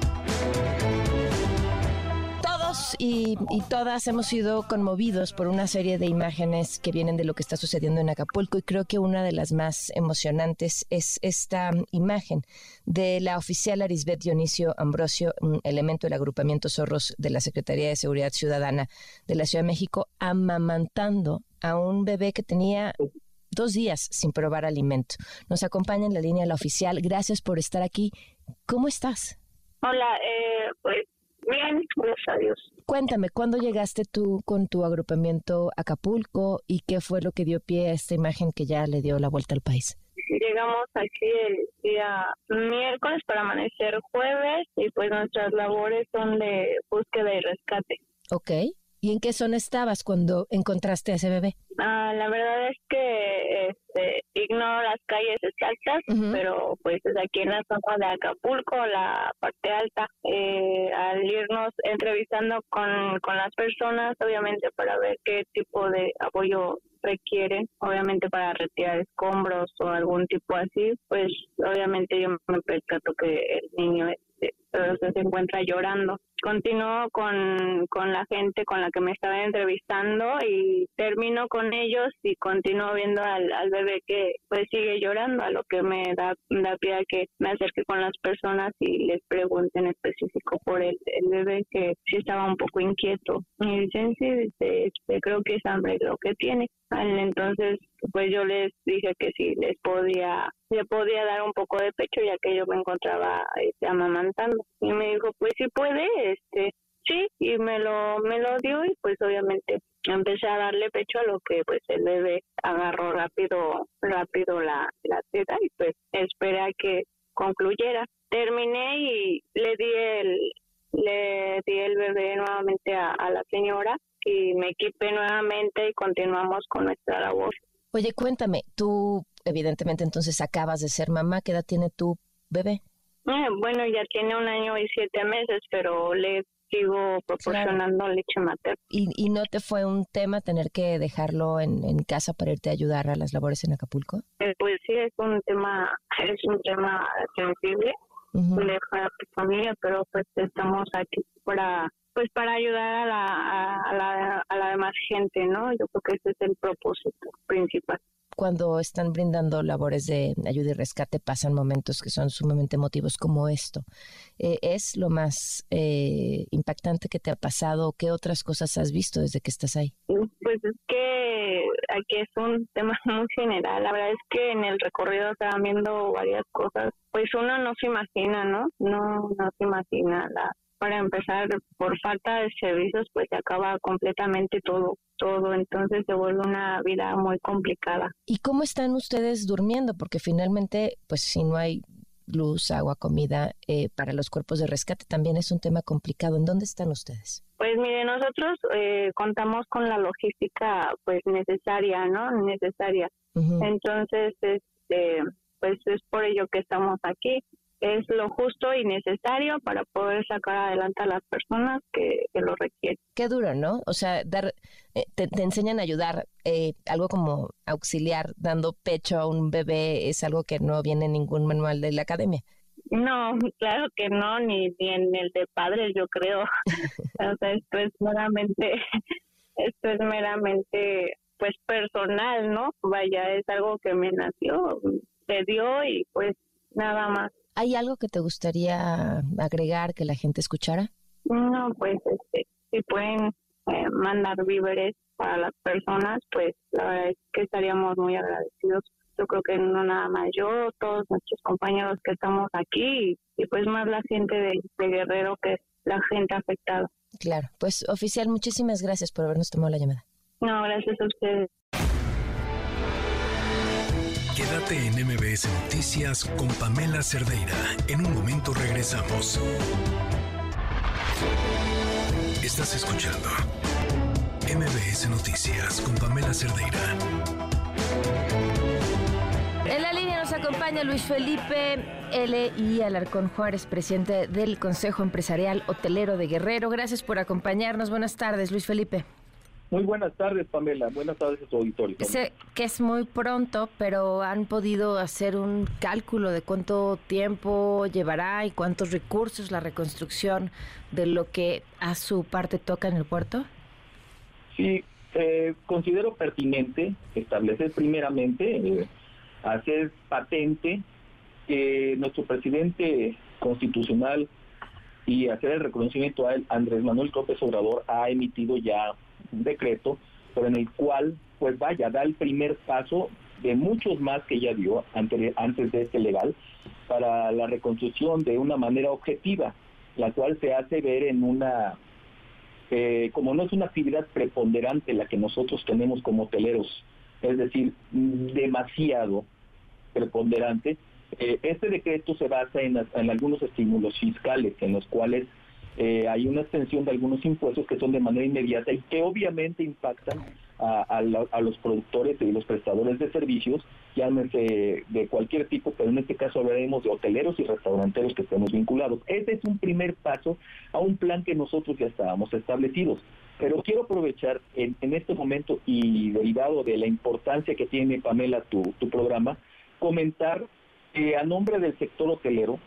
Y, todas hemos sido conmovidos por una serie de imágenes que vienen de lo que está sucediendo en Acapulco y creo que una de las más emocionantes es esta imagen de la oficial Arisbet Dionisio Ambrosio, un elemento del agrupamiento Zorros de la Secretaría de Seguridad Ciudadana de la Ciudad de México, amamantando a un bebé que tenía dos días sin probar alimento. Nos acompaña en la línea la oficial. Gracias por estar aquí. ¿Cómo estás? Hola, eh, pues bien, gracias a Dios. Cuéntame, ¿cuándo llegaste tú con tu agrupamiento a Acapulco y qué fue lo que dio pie a esta imagen que ya le dio la vuelta al país? Llegamos aquí el día miércoles para amanecer jueves y pues nuestras labores son de búsqueda y rescate. Ok. ¿Y en qué zona estabas cuando encontraste a ese bebé? Ah, la verdad es que este, ignoro las calles exactas, pero pues es aquí en la zona de Acapulco, la parte alta, eh, al irnos entrevistando con, con las personas, obviamente para ver qué tipo de apoyo requieren, obviamente para retirar escombros o algún tipo así, pues obviamente yo me percato que el niño este, se encuentra llorando. Continúo con, con la gente con la que me estaba entrevistando y termino con ellos y continúo viendo al, al bebé que pues sigue llorando, a lo que me da, da pie a que me acerque con las personas y les pregunte en específico por el, el bebé que sí estaba un poco inquieto. Y dicen, sí, este, creo que es hambre lo que tiene. Entonces, pues yo les dije que sí, les podía, le podía dar un poco de pecho ya que yo me encontraba este, amamantando. Y me dijo, pues sí puede, este, sí, y me lo, me lo dio y pues obviamente empecé a darle pecho a lo que pues el bebé agarró rápido, rápido la, la teta y pues esperé a que concluyera. Terminé y le di el, le di el bebé nuevamente a, a la señora y me equipé nuevamente y continuamos con nuestra labor. Oye, cuéntame, tú evidentemente entonces acabas de ser mamá, ¿qué edad tiene tu bebé? Eh, bueno, ya tiene un año y siete meses, pero le sigo proporcionando leche materna. ¿Y, ¿Y no te fue un tema tener que dejarlo en, en casa para irte a ayudar a las labores en Acapulco? Eh, pues sí, es un tema, <laughs> es un tema sensible de para tu familia, pero pues estamos aquí para pues para ayudar a la, a, la, a la demás gente, ¿no? Yo creo que ese es el propósito principal. Cuando están brindando labores de ayuda y rescate pasan momentos que son sumamente emotivos como esto. Eh, ¿Es lo más eh, impactante que te ha pasado? ¿Qué otras cosas has visto desde que estás ahí? Pues es que aquí es un tema <laughs> muy general. La verdad es que en el recorrido se van viendo varias cosas. Pues uno no se imagina, ¿no? No, no se imagina la, para empezar, por falta de servicios, pues se acaba completamente todo, todo, entonces se vuelve una vida muy complicada. ¿Y cómo están ustedes durmiendo? Porque finalmente, pues si no hay luz, agua, comida, eh, para los cuerpos de rescate también es un tema complicado. ¿En dónde están ustedes? Pues mire, nosotros eh, contamos con la logística pues necesaria, ¿no? Necesaria. Entonces, este, pues es por ello que estamos aquí es lo justo y necesario para poder sacar adelante a las personas que, lo requieren. Qué duro, ¿no? O sea, dar, eh, te, enseñan a ayudar, eh, algo como auxiliar, dando pecho a un bebé, es algo que no viene en ningún manual de la academia. No, claro que no, ni, ni en el de padres, yo creo. <laughs> o sea, esto es meramente, <laughs> esto es meramente pues personal, ¿no? Vaya, es algo que me nació, se dio y pues nada más. ¿Hay algo que te gustaría agregar que la gente escuchara? No, pues este, si pueden eh, mandar víveres para las personas, pues la verdad es que estaríamos muy agradecidos. Yo creo que no nada más yo, todos nuestros compañeros que estamos aquí y, pues más la gente de, de Guerrero que es la gente afectada. Claro, pues oficial, muchísimas gracias por habernos tomado la llamada. No, gracias a ustedes. Quédate en MBS Noticias con Pamela Cerdeira. En un momento regresamos. Estás escuchando MBS Noticias con Pamela Cerdeira. En la línea nos acompaña Luis Felipe L. y Alarcón Juárez, presidente del Consejo Empresarial Hotelero de Guerrero. Gracias por acompañarnos. Buenas tardes, Luis Felipe. Muy buenas tardes, Pamela. Buenas tardes a su auditorio. Sé que es muy pronto, pero han podido hacer un cálculo de cuánto tiempo llevará y cuántos recursos la reconstrucción de lo que a su parte toca en el puerto. Sí, eh, considero pertinente establecer primeramente, eh, hacer patente que nuestro presidente constitucional y hacer el reconocimiento a él, Andrés Manuel López Obrador ha emitido ya un decreto, pero en el cual, pues vaya, da el primer paso de muchos más que ya dio antes, de este legal para la reconstrucción de una manera objetiva, la cual se hace ver en una, eh, como no es una actividad preponderante la que nosotros tenemos como hoteleros, es decir, demasiado preponderante, eh, este decreto se basa en, en algunos estímulos fiscales en los cuales eh, hay una extensión de algunos impuestos que son de manera inmediata y que obviamente impactan a, los productores y los prestadores de servicios, llámese de cualquier tipo, pero en este caso hablaremos de hoteleros y restauranteros que estemos vinculados. Este es un primer paso a un plan que nosotros ya estábamos establecidos. Pero quiero aprovechar en, este momento y derivado de la importancia que tiene, Pamela, tu, tu programa, comentar que a nombre del sector hotelero,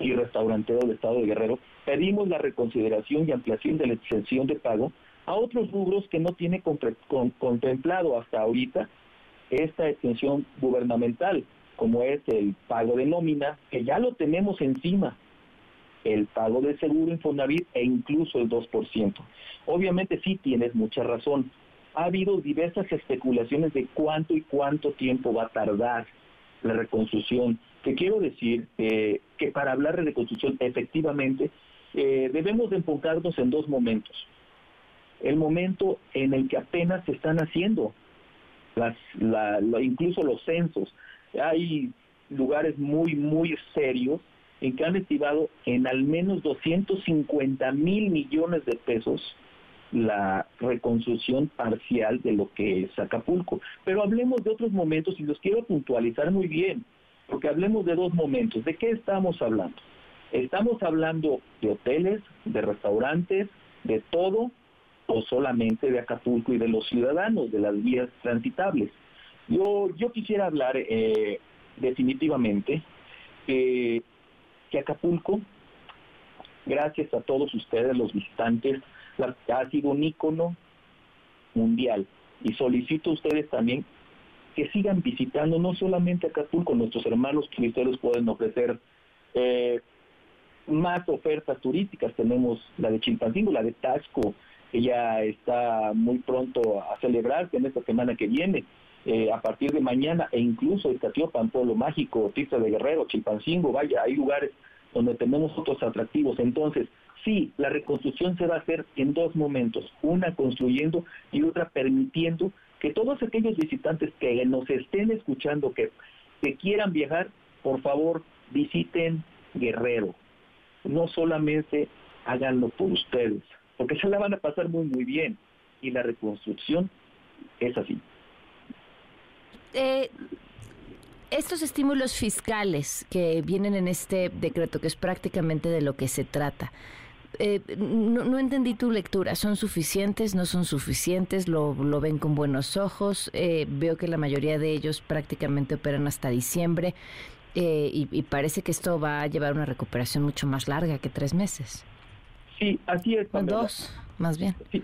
y restaurantero del Estado de Guerrero, pedimos la reconsideración y ampliación de la exención de pago a otros rubros que no tiene contemplado hasta ahorita esta extensión gubernamental, como es el pago de nómina, que ya lo tenemos encima, el pago de seguro Infonavit e incluso el 2%. Obviamente sí tienes mucha razón. Ha habido diversas especulaciones de cuánto y cuánto tiempo va a tardar la reconstrucción que quiero decir que para hablar de reconstrucción efectivamente eh, debemos de enfocarnos en dos momentos. El momento en el que apenas se están haciendo las, incluso los censos. Hay lugares muy, muy serios en que han estimado en al menos 250 mil millones de pesos la reconstrucción parcial de lo que es Acapulco. Pero hablemos de otros momentos y los quiero puntualizar muy bien porque hablemos de dos momentos. ¿De qué estamos hablando? ¿Estamos hablando de hoteles, de restaurantes, de todo o solamente de Acapulco y de los ciudadanos, de las vías transitables? Yo, yo quisiera hablar eh, definitivamente que Acapulco, gracias a todos ustedes, los visitantes, ha sido un ícono mundial. Y solicito a ustedes también que sigan visitando no solamente Acapulco, nuestros hermanos ustedes pueden ofrecer eh, más ofertas turísticas. Tenemos la de Chilpancingo, la de Tasco, que ya está muy pronto a celebrarse en esta semana que viene. Eh, a partir de mañana e incluso el Catiopan, Pueblo Mágico, Tista de Guerrero, Chilpancingo, vaya, hay lugares donde tenemos otros atractivos. Entonces, sí, la reconstrucción se va a hacer en dos momentos, una construyendo y otra permitiendo que todos aquellos visitantes que nos estén escuchando, que, que quieran viajar, por favor, visiten Guerrero. No solamente háganlo por ustedes, porque se la van a pasar muy, muy bien. Y la reconstrucción es así. Eh, estos estímulos fiscales que vienen en este decreto, que es prácticamente de lo que se trata, eh, no, entendí tu lectura. ¿Son suficientes? ¿No son suficientes? ¿Lo, lo ven con buenos ojos? Eh, veo que la mayoría de ellos prácticamente operan hasta diciembre eh, y, parece que esto va a llevar una recuperación mucho más larga que tres meses. Sí, así es. Dos, más bien. Sí,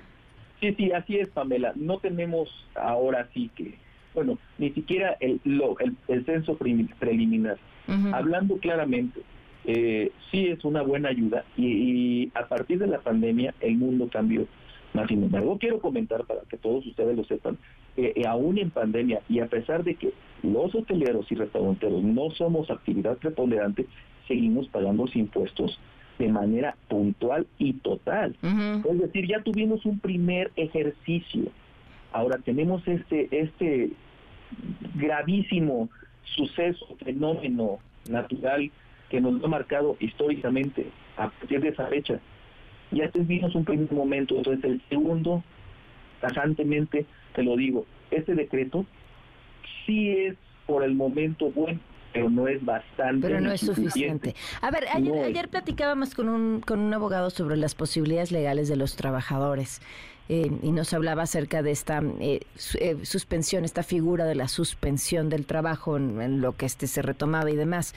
Sí, sí, así es, Pamela. No tenemos ahora sí que, bueno, ni siquiera el, lo, el, censo preliminar. Hablando claramente, eh, sí es una buena ayuda y, a partir de la pandemia el mundo cambió. Más sin embargo, quiero comentar para que todos ustedes lo sepan, que eh, aún en pandemia y a pesar de que los hoteleros y restauranteros no somos actividad preponderante, seguimos pagando los impuestos de manera puntual y total. Es decir, ya tuvimos un primer ejercicio. Ahora tenemos este, este gravísimo suceso, fenómeno natural que nos ha marcado históricamente a partir de esa fecha. Ya tuvimos un primer momento, entonces el segundo, tajantemente, te lo digo, este decreto sí es por el momento bueno, pero no es bastante. Pero no es suficiente. A ver, ayer, platicábamos con un, con un abogado sobre las posibilidades legales de los trabajadores. Eh, y nos hablaba acerca de esta eh, eh, suspensión, esta figura de la suspensión del trabajo en, lo que este se retomaba y demás.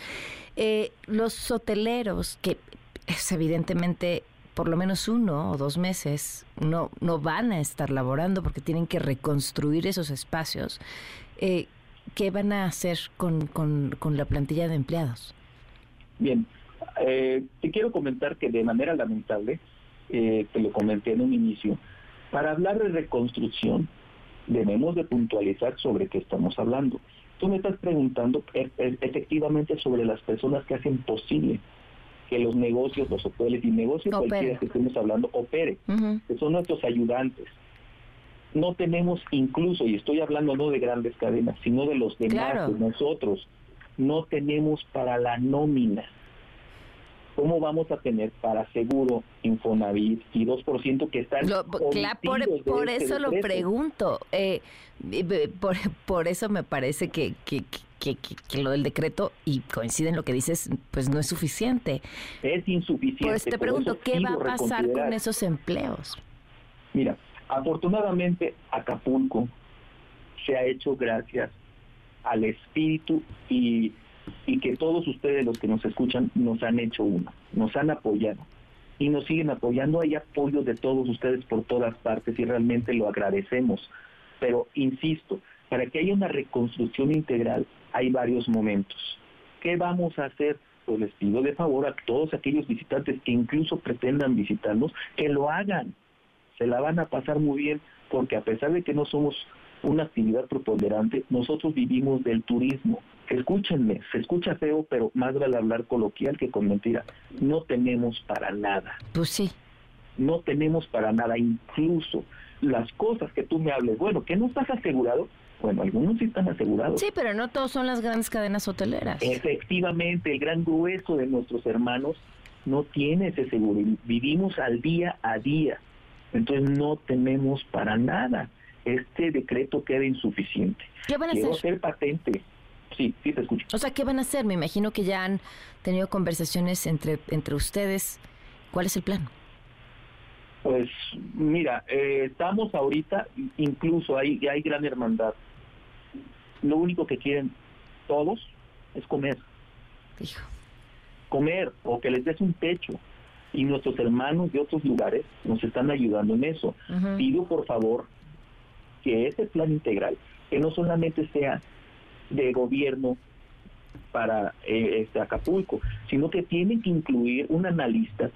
los hoteleros, que es evidentemente por lo menos uno o dos meses no, no van a estar laborando porque tienen que reconstruir esos espacios. ¿Qué van a hacer con, con, la plantilla de empleados? Bien, eh, te quiero comentar que de manera lamentable, eh, te lo comenté en un inicio, para hablar de reconstrucción debemos de puntualizar sobre qué estamos hablando. Tú me estás preguntando e, e, efectivamente sobre las personas que hacen posible que los negocios, los hoteles y negocios cualquiera que estemos hablando opere, que son nuestros ayudantes, no tenemos incluso, y estoy hablando no de grandes cadenas, sino de los demás, de nosotros, no tenemos para la nómina. ¿Cómo vamos a tener para seguro Infonavit y 2% que están... Lo, por, por este eso lo pregunto. Eh, por, por, eso me parece que, que, que, que, lo del decreto, y coincide en lo que dices, pues no es suficiente. Es insuficiente. Pues te pregunto, ¿qué va a pasar con esos empleos? Mira, Afortunadamente, Acapulco se ha hecho gracias al espíritu y, que todos ustedes los que nos escuchan nos han hecho uno, nos han apoyado y nos siguen apoyando. Hay apoyo de todos ustedes por todas partes y realmente lo agradecemos. Pero insisto, para que haya una reconstrucción integral hay varios momentos. ¿Qué vamos a hacer? Pues les pido de favor a todos aquellos visitantes que incluso pretendan visitarnos, que lo hagan se la van a pasar muy bien porque a pesar de que no somos una actividad preponderante, nosotros vivimos del turismo. Escúchenme, se escucha feo, pero más vale hablar coloquial que con mentira. No tenemos para nada. Pues sí. No tenemos para nada, incluso las cosas que tú me hables, bueno, que no estás asegurado, bueno, algunos sí están asegurados. Sí, pero no todos son las grandes cadenas hoteleras. Efectivamente, el gran grueso de nuestros hermanos no tiene ese seguro. Vivimos al día a día. Entonces no tenemos para nada. Este decreto queda insuficiente. ¿Qué van a Quiero hacer? patente. Sí, sí te escucho. O sea, ¿qué van a hacer? Me imagino que ya han tenido conversaciones entre, entre ustedes. ¿Cuál es el plan? Pues mira, eh, estamos ahorita, incluso hay, hay gran hermandad. Lo único que quieren todos es comer. Hijo. Comer o que les des un techo y nuestros hermanos de otros lugares nos están ayudando en eso. Pido por favor que ese plan integral, que no solamente sea de gobierno para eh, este Acapulco, sino que tiene que incluir un analista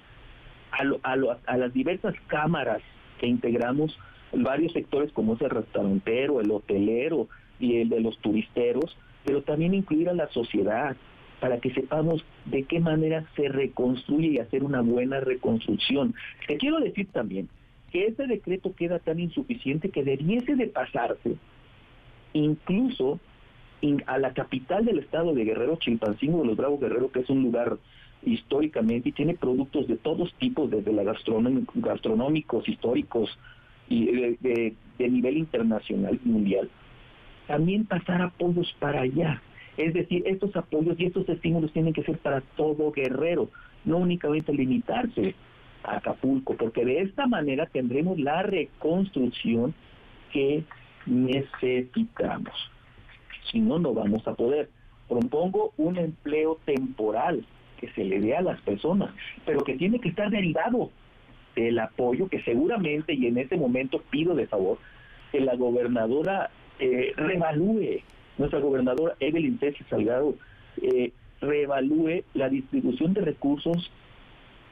a, a, a las diversas cámaras que integramos varios sectores como es el restaurantero, el hotelero y el de los turisteros, pero también incluir a la sociedad, para que sepamos de qué manera se reconstruye y hacer una buena reconstrucción. Te quiero decir también que ese decreto queda tan insuficiente que debiese de pasarse incluso a la capital del estado de Guerrero, Chilpancingo de los Bravos Guerrero, que es un lugar históricamente y tiene productos de todos tipos, desde la gastronómicos, históricos y de, de nivel internacional y mundial. También pasar apoyos para allá es decir, estos apoyos y estos estímulos tienen que ser para todo guerrero, no únicamente limitarse a Acapulco, porque de esta manera tendremos la reconstrucción que necesitamos. Si no, no vamos a poder. Propongo un empleo temporal que se le dé a las personas, pero que tiene que estar derivado este, el apoyo que seguramente y en este momento pido de favor que la gobernadora eh, revalúe, nuestra gobernadora Evelyn Tessi Salgado, eh, reevalúe la distribución de recursos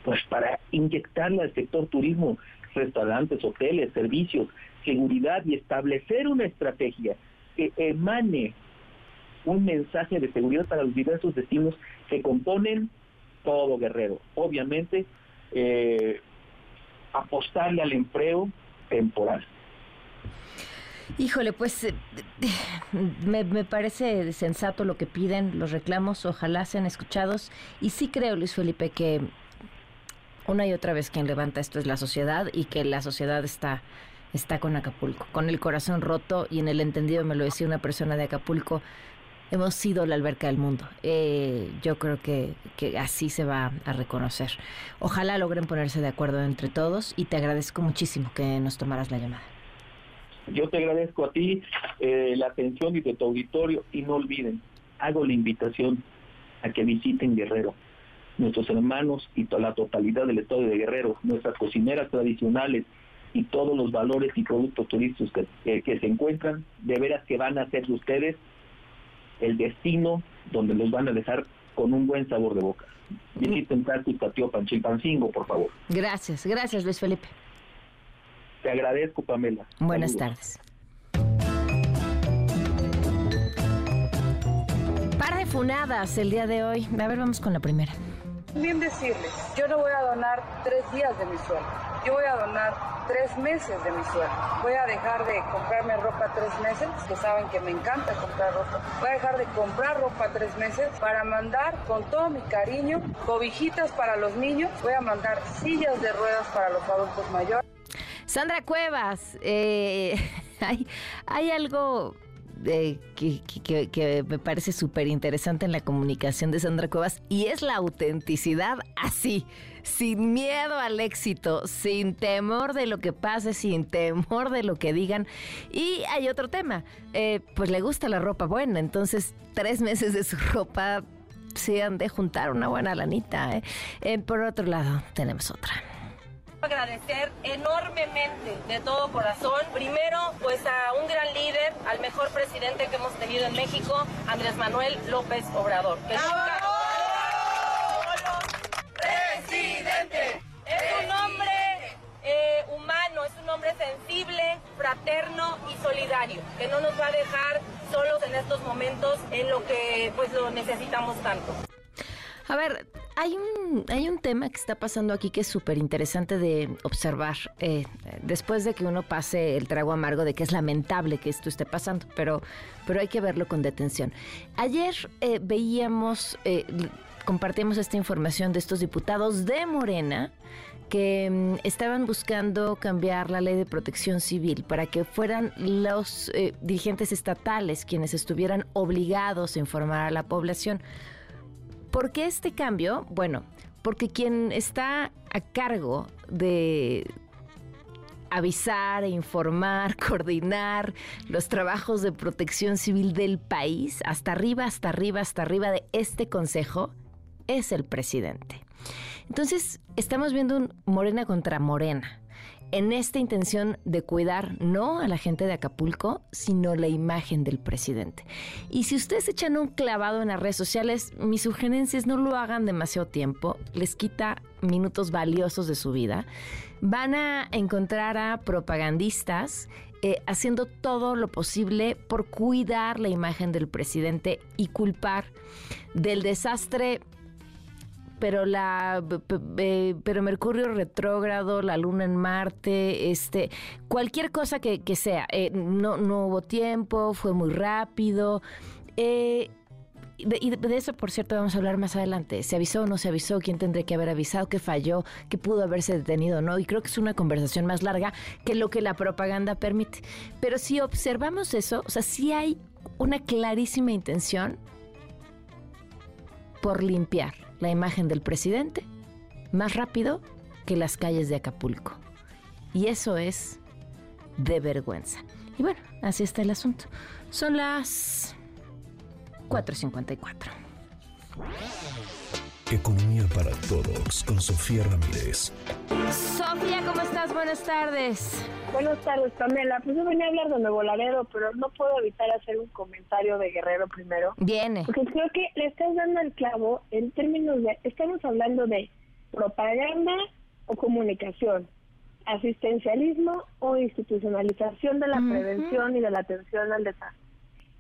pues para inyectarle al sector turismo, restaurantes, hoteles, servicios, seguridad y establecer una estrategia que emane un mensaje de seguridad para los diversos destinos que componen todo Guerrero. Obviamente, eh, apostarle al empleo temporal. Híjole, pues eh, me, me, parece sensato lo que piden, los reclamos, ojalá sean escuchados. Y sí creo, Luis Felipe, que una y otra vez quien levanta esto es la sociedad y que la sociedad está, está con Acapulco, con el corazón roto y en el entendido, me lo decía una persona de Acapulco, hemos sido la alberca del mundo. Eh, yo creo que, que, así se va a reconocer. Ojalá logren ponerse de acuerdo entre todos y te agradezco muchísimo que nos tomaras la llamada. Yo te agradezco a ti eh, la atención y de tu auditorio y no olviden, hago la invitación a que visiten Guerrero. Nuestros hermanos y la totalidad del estado de Guerrero, nuestras cocineras tradicionales y todos los valores y productos turísticos que, que se encuentran, de veras que van a de ustedes el destino donde los van a dejar con un buen sabor de boca. Visiten Táctica Tío Panchilpancingo, por favor. Gracias, gracias Luis Felipe. Te agradezco, Pamela. Buenas Saludos. tardes. Par de funadas el día de hoy. A ver, vamos con la primera. Bien decirles, yo no voy a donar tres días de mi sueldo. Yo voy a donar tres meses de mi sueldo. Voy a dejar de comprarme ropa tres meses, que saben que me encanta comprar ropa. Voy a dejar de comprar ropa tres meses para mandar con todo mi cariño cobijitas para los niños. Voy a mandar sillas de ruedas para los adultos mayores. Sandra Cuevas, eh, <laughs> hay, algo eh, que, me parece súper interesante en la comunicación de Sandra Cuevas y es la autenticidad así, sin miedo al éxito, sin temor de lo que pase, sin temor de lo que digan. Y hay otro tema, eh, pues le gusta la ropa buena, entonces tres meses de su ropa se han de juntar una buena lanita. por otro lado, tenemos otra agradecer enormemente de todo corazón, primero pues a un gran líder, al mejor presidente que hemos tenido en México, Andrés Manuel López Obrador. Que nunca... ¡Presidente! Es un hombre eh, humano, es un hombre sensible, fraterno y solidario, que no nos va a dejar solos en estos momentos en lo que pues lo necesitamos tanto. A ver, hay un, hay un tema que está pasando aquí que es súper interesante de observar. Eh, después de que uno pase el trago amargo de que es lamentable que esto esté pasando, pero, pero hay que verlo con detención. Ayer eh, veíamos, eh, compartíamos esta información de estos diputados de Morena que mm, estaban buscando cambiar la ley de protección civil para que fueran los dirigentes estatales quienes estuvieran obligados a informar a la población. ¿Por qué este cambio? Bueno, porque quien está a cargo de avisar, e informar, <laughs> coordinar los trabajos de protección civil del país, hasta arriba, hasta arriba, hasta arriba de este consejo, es el presidente. Entonces, estamos viendo un Morena contra Morena en esta intención de cuidar no a la gente de Acapulco, sino la imagen del presidente. Y si ustedes echan un clavado en las redes sociales, mis sugerencias no lo hagan demasiado tiempo, les quita minutos valiosos de su vida. Van a encontrar a propagandistas eh, haciendo todo lo posible por cuidar la imagen del presidente y culpar del desastre pero la pero Mercurio retrógrado, la Luna en Marte, este, cualquier cosa que, sea, eh, no, no hubo tiempo, fue muy rápido. Eh, y de, eso, por cierto, vamos a hablar más adelante. ¿Se avisó o no se avisó? ¿Quién tendría que haber avisado? ¿Qué falló? ¿Qué pudo haberse detenido? ¿No? Y creo que es una conversación más larga que lo que la propaganda permite. Pero si observamos eso, o sea, sí hay una clarísima intención por limpiar la imagen del presidente más rápido que las calles de Acapulco. Y eso es de vergüenza. Y bueno, así está el asunto. Son las 4.54. Economía para Todos con Sofía Ramírez. Sofía, ¿cómo estás? Buenas tardes. Buenas tardes, Pamela. Pues yo venía a hablar de Nuevo Laredo, pero no puedo evitar hacer un comentario de Guerrero primero. Viene. Porque creo que le estás dando el clavo en términos de, estamos hablando de propaganda o comunicación, asistencialismo o institucionalización de la prevención y de la atención al desastre.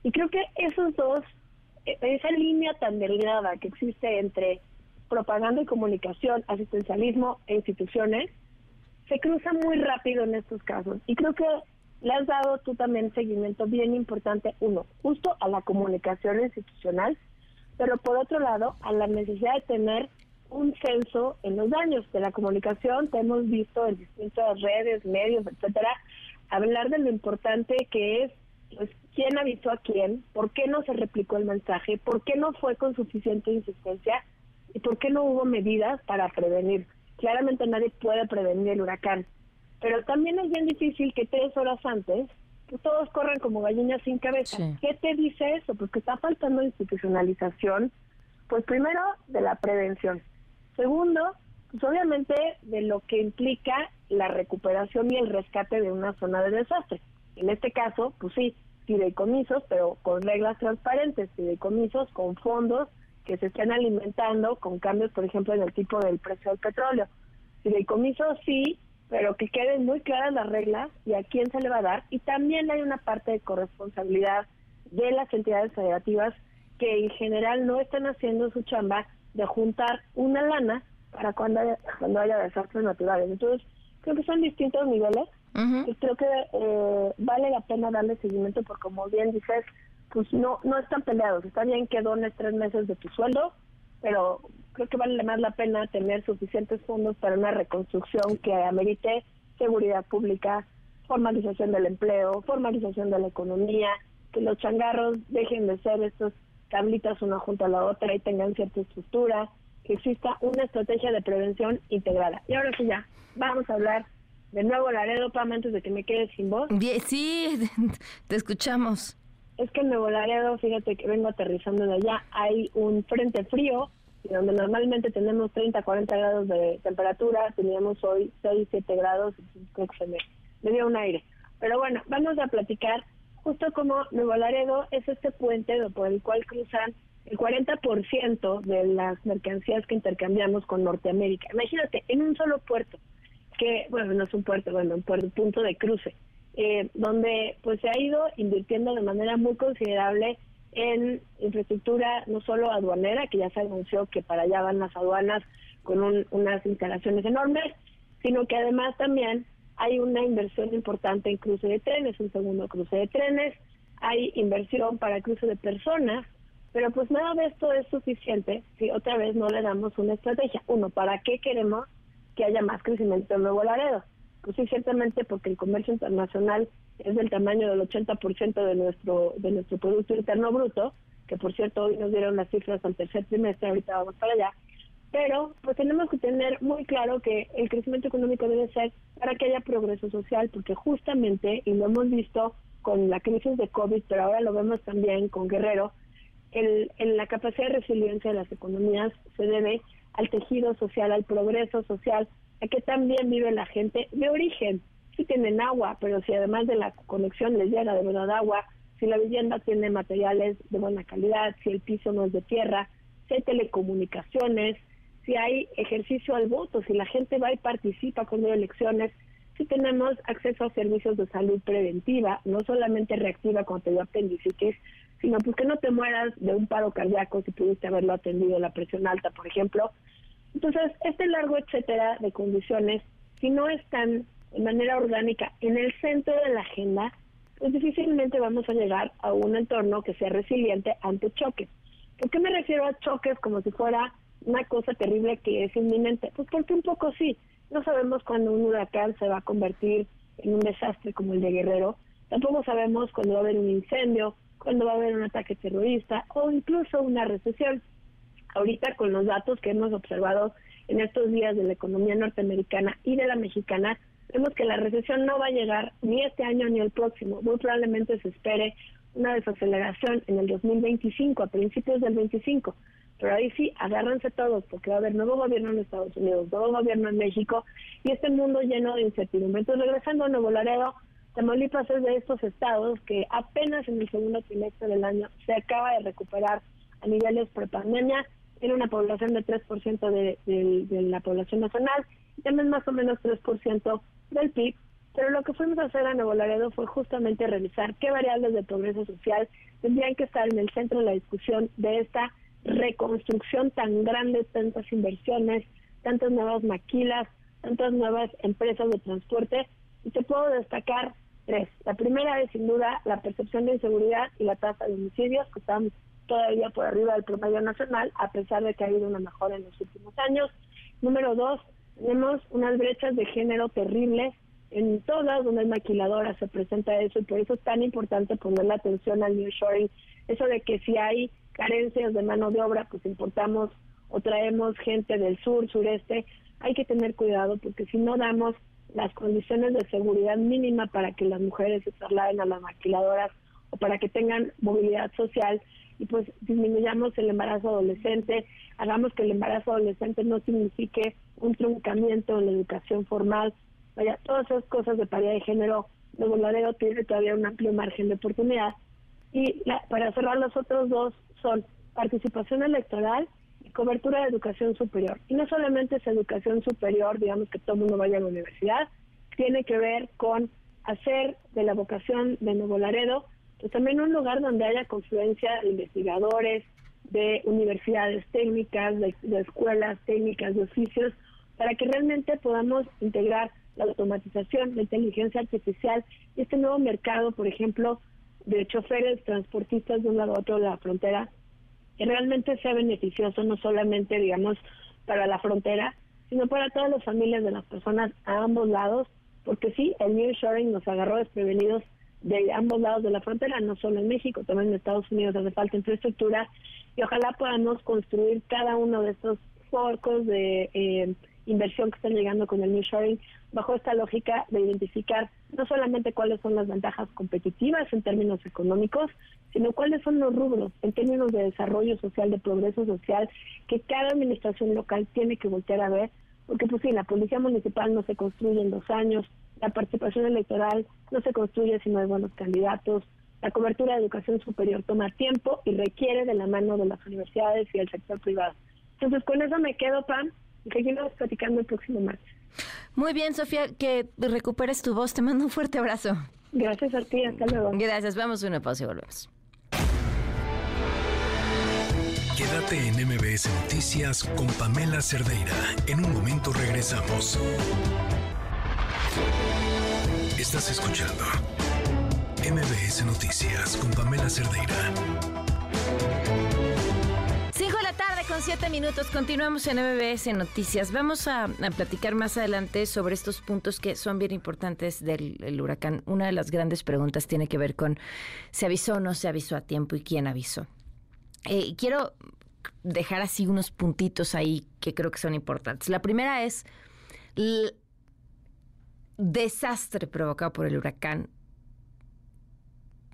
Y creo que esos dos, e, esa línea tan delgada que existe entre propaganda y comunicación, asistencialismo e instituciones, se cruza muy rápido en estos casos. Y creo que le has dado tú también seguimiento bien importante, uno, justo a la comunicación institucional, pero por otro lado, a la necesidad de tener un censo en los daños de la comunicación. Te hemos visto en distintas redes, medios, etcétera, hablar de lo importante que es pues, quién avisó a quién, por qué no se replicó el mensaje, por qué no fue con suficiente insistencia y por qué no hubo medidas para prevenir. Claramente nadie puede prevenir el huracán, pero también es bien difícil que tres horas antes pues, todos corran como gallinas sin cabeza. ¿Qué te dice eso? Porque está faltando institucionalización, pues primero de la prevención Segundo, pues obviamente de lo que implica la recuperación y el rescate de una zona de desastre. En este caso, pues sí, fideicomisos, pero con reglas transparentes, fideicomisos con fondos que se estén alimentando con cambios, por ejemplo, en el tipo del precio del petróleo. Fideicomisos sí, pero que queden muy claras las reglas y a quién se le va a dar. Y también hay una parte de corresponsabilidad de las entidades federativas que en general no están haciendo su chamba de juntar una lana para cuando haya, cuando haya desastres naturales. Entonces, creo que son distintos niveles y creo que eh, vale la pena darle seguimiento porque, como bien dices, pues no no están peleados. Está bien que dones tres meses de tu sueldo, pero creo que vale más la pena tener suficientes fondos para una reconstrucción que amerite seguridad pública, formalización del empleo, formalización de la economía, que los changarros dejen de ser estos tablitas una junto a la otra y tengan cierta estructura, que exista una estrategia de prevención integrada. Y ahora sí ya, vamos a hablar de nuevo Laredo, Pam, antes de que me quede sin voz. sí, <laughs> te escuchamos. Es que en Nuevo Laredo, fíjate que vengo aterrizando de allá, hay un frente frío, y donde normalmente tenemos 30, 40 grados de temperatura, teníamos hoy 6, 7 grados, creo que se me, dio un aire. Pero bueno, vamos a platicar justo como Nuevo Laredo es este puente por el cual cruzan el 40% de las mercancías que intercambiamos con Norteamérica. Imagínate, en un solo puerto, que, bueno, no es un puerto, bueno, un puerto, punto de cruce, eh, donde pues se ha ido invirtiendo de manera muy considerable en infraestructura no solo aduanera, que ya se anunció que para allá van las aduanas con unas instalaciones enormes, sino que además también hay una inversión importante en cruce de trenes, un segundo cruce de trenes, hay inversión para cruce de personas, pero pues nada de esto es suficiente si otra vez no le damos una estrategia. Uno, ¿para qué queremos que haya más crecimiento en Nuevo Laredo? Pues sí, ciertamente porque el comercio internacional es del tamaño del 80% de nuestro de nuestro Producto Interno Bruto, que por cierto hoy nos dieron las cifras al tercer trimestre, ahorita vamos para allá, pero pues tenemos que tener muy claro que el crecimiento económico debe ser para que haya progreso social, porque justamente, y lo hemos visto con la crisis de COVID, pero ahora lo vemos también con Guerrero, el, en la capacidad de resiliencia de las economías se debe al tejido social, al progreso social, que también vive la gente de origen. Si tienen agua, pero si además de la conexión les llega de verdad agua, si la vivienda tiene materiales de buena calidad, si el piso no es de tierra, si hay telecomunicaciones, si hay ejercicio al voto, si la gente va y participa cuando hay elecciones, si tenemos acceso a servicios de salud preventiva, no solamente reactiva cuando te dio apendicitis, sino pues que no te mueras de un paro cardíaco si pudiste haberlo atendido la presión alta, por ejemplo. Entonces, este largo etcétera de condiciones, si no están de manera orgánica en el centro de la agenda, pues difícilmente vamos a llegar a un entorno que sea resiliente ante choques. ¿Por qué me refiero a choques como si fuera una cosa terrible que es inminente? Pues porque un poco sí. No sabemos cuándo un huracán se va a convertir en un desastre como el de Guerrero. Tampoco sabemos cuándo va a haber un incendio, cuándo va a haber un ataque terrorista o incluso una recesión. Ahorita con los datos que hemos observado en estos días de la economía norteamericana y de la mexicana, vemos que la recesión no va a llegar ni este año ni el próximo. Muy probablemente se espere una desaceleración en el 2025, a principios del 25. pero ahí sí, agárrense todos, porque va a haber nuevo gobierno en Estados Unidos, nuevo gobierno en México, y este mundo lleno de incertidumbre. Entonces, regresando a Nuevo Laredo, Tamaulipas es de estos estados que apenas en el segundo trimestre del año se acaba de recuperar a niveles prepandemia, tiene una población de 3% de, de, la población nacional, y también más o menos 3% del PIB, pero lo que fuimos a hacer a Nuevo Laredo fue justamente revisar qué variables de progreso social tendrían que estar en el centro de la discusión de esta reconstrucción tan grande, tantas inversiones, tantas nuevas maquilas, tantas nuevas empresas de transporte. Y te puedo destacar tres. La primera es sin duda la percepción de inseguridad y la tasa de homicidios, que están todavía por arriba del promedio nacional, a pesar de que ha habido una mejora en los últimos años. Número dos, tenemos unas brechas de género terribles. En todas donde hay maquiladoras se presenta eso y por eso es tan importante poner la atención al new shoring. Eso de que si hay carencias de mano de obra, pues importamos o traemos gente del sur, sureste. Hay que tener cuidado porque si no damos las condiciones de seguridad mínima para que las mujeres se trasladen a las maquiladoras o para que tengan movilidad social y pues disminuyamos el embarazo adolescente, hagamos que el embarazo adolescente no signifique un truncamiento en la educación formal, vaya, todas esas cosas de paridad de género, Nuevo Laredo tiene todavía un amplio margen de oportunidad. Y para cerrar los otros dos son participación electoral y cobertura de educación superior. Y no solamente es educación superior, digamos que todo el mundo vaya a la universidad, tiene que ver con hacer de la vocación de Nuevo Laredo pues también un lugar donde haya confluencia de investigadores, de universidades técnicas, de, de escuelas técnicas, de oficios, para que realmente podamos integrar la automatización, la inteligencia artificial y este nuevo mercado, por ejemplo, de choferes, transportistas de un lado a otro de la frontera, que realmente sea beneficioso no solamente, digamos, para la frontera, sino para todas las familias de las personas a ambos lados, porque sí, el New Shoring nos agarró desprevenidos de ambos lados de la frontera, no solo en México, también en Estados Unidos hace falta infraestructura y ojalá podamos construir cada uno de estos focos de eh, inversión que están llegando con el New Shoring bajo esta lógica de identificar no solamente cuáles son las ventajas competitivas en términos económicos, sino cuáles son los rubros en términos de desarrollo social, de progreso social, que cada administración local tiene que voltear a ver, porque pues sí, la policía municipal no se construye en dos años, la participación electoral no se construye si no hay buenos candidatos, la cobertura de educación superior toma tiempo y requiere de la mano de las universidades y del sector privado. Entonces, con eso me quedo, Pam, y seguimos platicando el próximo martes. Muy bien, Sofía, que recuperes tu voz. Te mando un fuerte abrazo. Gracias a ti, hasta luego. Gracias, vamos a una pausa y volvemos. Quédate en MBS Noticias con Pamela Cerdeira. En un momento regresamos. Estás escuchando MBS Noticias con Pamela Cerdeira. 5 de la tarde con 7 minutos. Continuamos en MBS Noticias. Vamos a, platicar más adelante sobre estos puntos que son bien importantes del huracán. Una de las grandes preguntas tiene que ver con ¿se avisó o no se avisó a tiempo y quién avisó? Eh, quiero dejar así unos puntitos ahí que creo que son importantes. La primera es desastre provocado por el huracán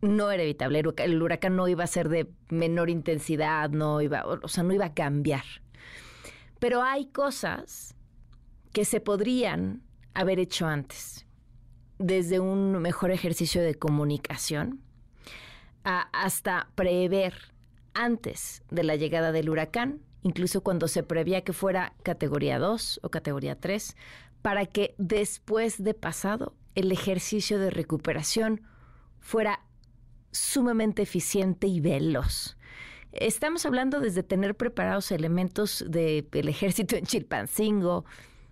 no era evitable. El huracán no iba a ser de menor intensidad, no iba, o sea, no iba a cambiar. Pero hay cosas que se podrían haber hecho antes, desde un mejor ejercicio de comunicación hasta prever antes de la llegada del huracán, incluso cuando se prevía que fuera categoría 2 o categoría 3, para que después de pasado el ejercicio de recuperación fuera sumamente eficiente y veloz. Estamos hablando desde tener preparados elementos del ejército en Chilpancingo,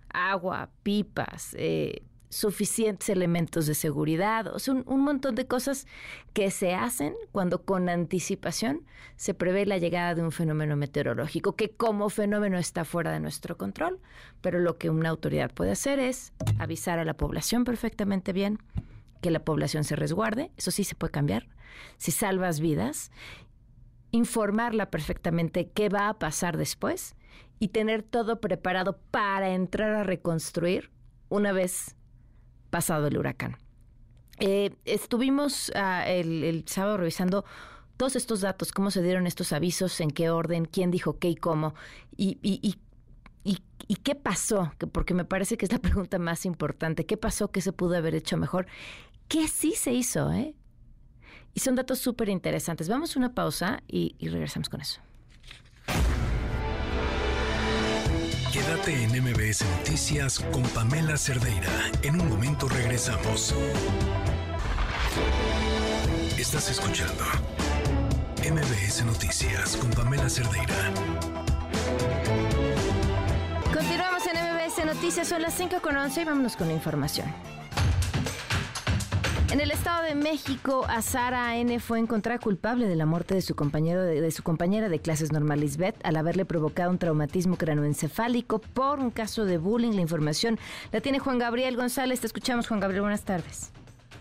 agua, pipas, eh, suficientes elementos de seguridad, o sea, un, montón de cosas que se hacen cuando con anticipación se prevé la llegada de un fenómeno meteorológico que como fenómeno está fuera de nuestro control, pero lo que una autoridad puede hacer es avisar a la población perfectamente bien que la población se resguarde, eso sí se puede cambiar, si salvas vidas, informarla perfectamente qué va a pasar después y tener todo preparado para entrar a reconstruir una vez pasado el huracán. Eh, estuvimos ah, el, sábado revisando todos estos datos, cómo se dieron estos avisos, en qué orden, quién dijo qué y cómo, y, qué pasó, porque me parece que es la <laughs> pregunta más importante, ¿qué pasó que se pudo haber hecho mejor? ¿Qué sí se hizo? Eh? Y son datos súper interesantes. Vamos a una pausa y regresamos con eso. Quédate en MBS Noticias con Pamela Cerdeira. En un momento regresamos. Estás escuchando MBS Noticias con Pamela Cerdeira. Continuamos en MBS Noticias, son las 5 con 11 y vámonos con la información. En el Estado de México, Azara N. fue encontrada culpable de la muerte de su, compañero de, su compañera de clases normal Lisbeth al haberle provocado un traumatismo cranoencefálico por un caso de bullying. La información la tiene Juan Gabriel González. Te escuchamos, Juan Gabriel. Buenas tardes.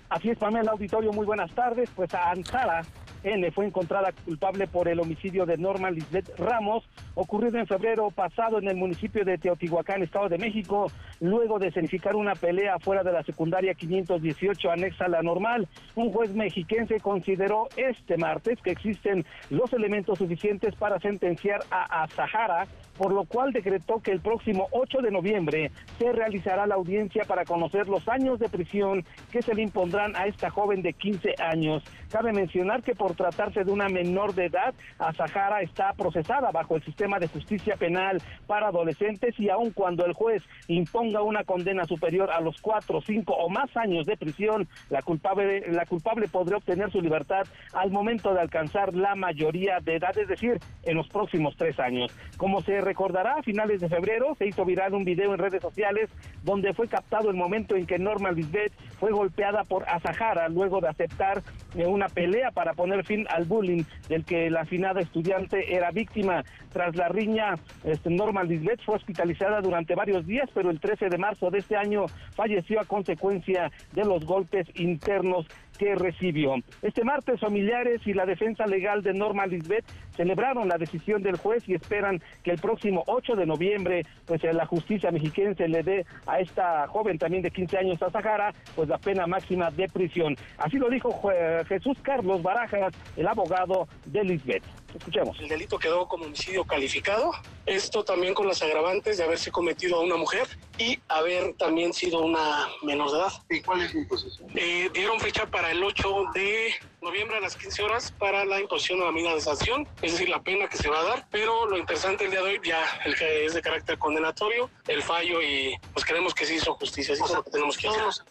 Así es, Pamela Auditorio. Muy buenas tardes. Pues a Azara N fue encontrada culpable por el homicidio de Norma Lisbeth Ramos, ocurrido en febrero pasado en el municipio de Teotihuacán, Estado de México, luego de escenificar una pelea fuera de la secundaria 518 anexa a la normal. Un juez mexiquense consideró este martes que existen los elementos suficientes para sentenciar a Azahara por lo cual decretó que el próximo 8 de noviembre se realizará la audiencia para conocer los años de prisión que se le impondrán a esta joven de 15 años. Cabe mencionar que por tratarse de una menor de edad, Azahara está procesada bajo el sistema de justicia penal para adolescentes y aun cuando el juez imponga una condena superior a los 4, 5 o más años de prisión, la culpable, la culpable podría obtener su libertad al momento de alcanzar la mayoría de edad, es decir, en los próximos tres años. Como se recordará, a finales de febrero se hizo viral un video en redes sociales donde fue captado el momento en que Norma Lisbeth fue golpeada por Azahara luego de aceptar eh, una pelea para poner fin al bullying del que la afinada estudiante era víctima. Tras la riña, este, Norma Lisbeth fue hospitalizada durante varios días, pero el 13 de marzo de este año falleció a consecuencia de los golpes internos que recibió. Este martes, familiares y la defensa legal de Norma Lisbeth celebraron la decisión del juez y esperan que el próximo 8 de noviembre, pues la justicia mexiquense le dé a esta joven también de 15 años a Sahara, pues la pena máxima de prisión. Así lo dijo Jesús Carlos Barajas, el abogado de Lisbeth. Escuchemos. El delito quedó como homicidio calificado. Esto también con las agravantes de haberse cometido a una mujer y haber también sido una menor de edad. ¿Y cuál es mi imposición? Eh, dieron fecha para el 8 de noviembre a las 15 horas para la imposición de la sanción, es decir, la pena que se va a dar. Pero lo interesante el día de hoy ya el que es de carácter condenatorio, el fallo y pues creemos que se hizo justicia, eso es lo que tenemos que hacer.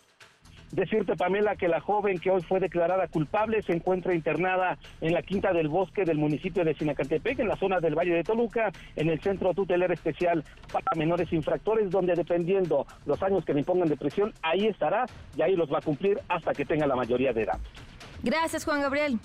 Decirte, Pamela, que la joven que hoy fue declarada culpable se encuentra internada en la Quinta del Bosque del municipio de Sinacantepec, en la zona del Valle de Toluca, en el Centro Tutelar Especial para Menores Infractores, donde dependiendo los años que le impongan de prisión, ahí estará y ahí los va a cumplir hasta que tenga la mayoría de edad. Gracias, Juan Gabriel.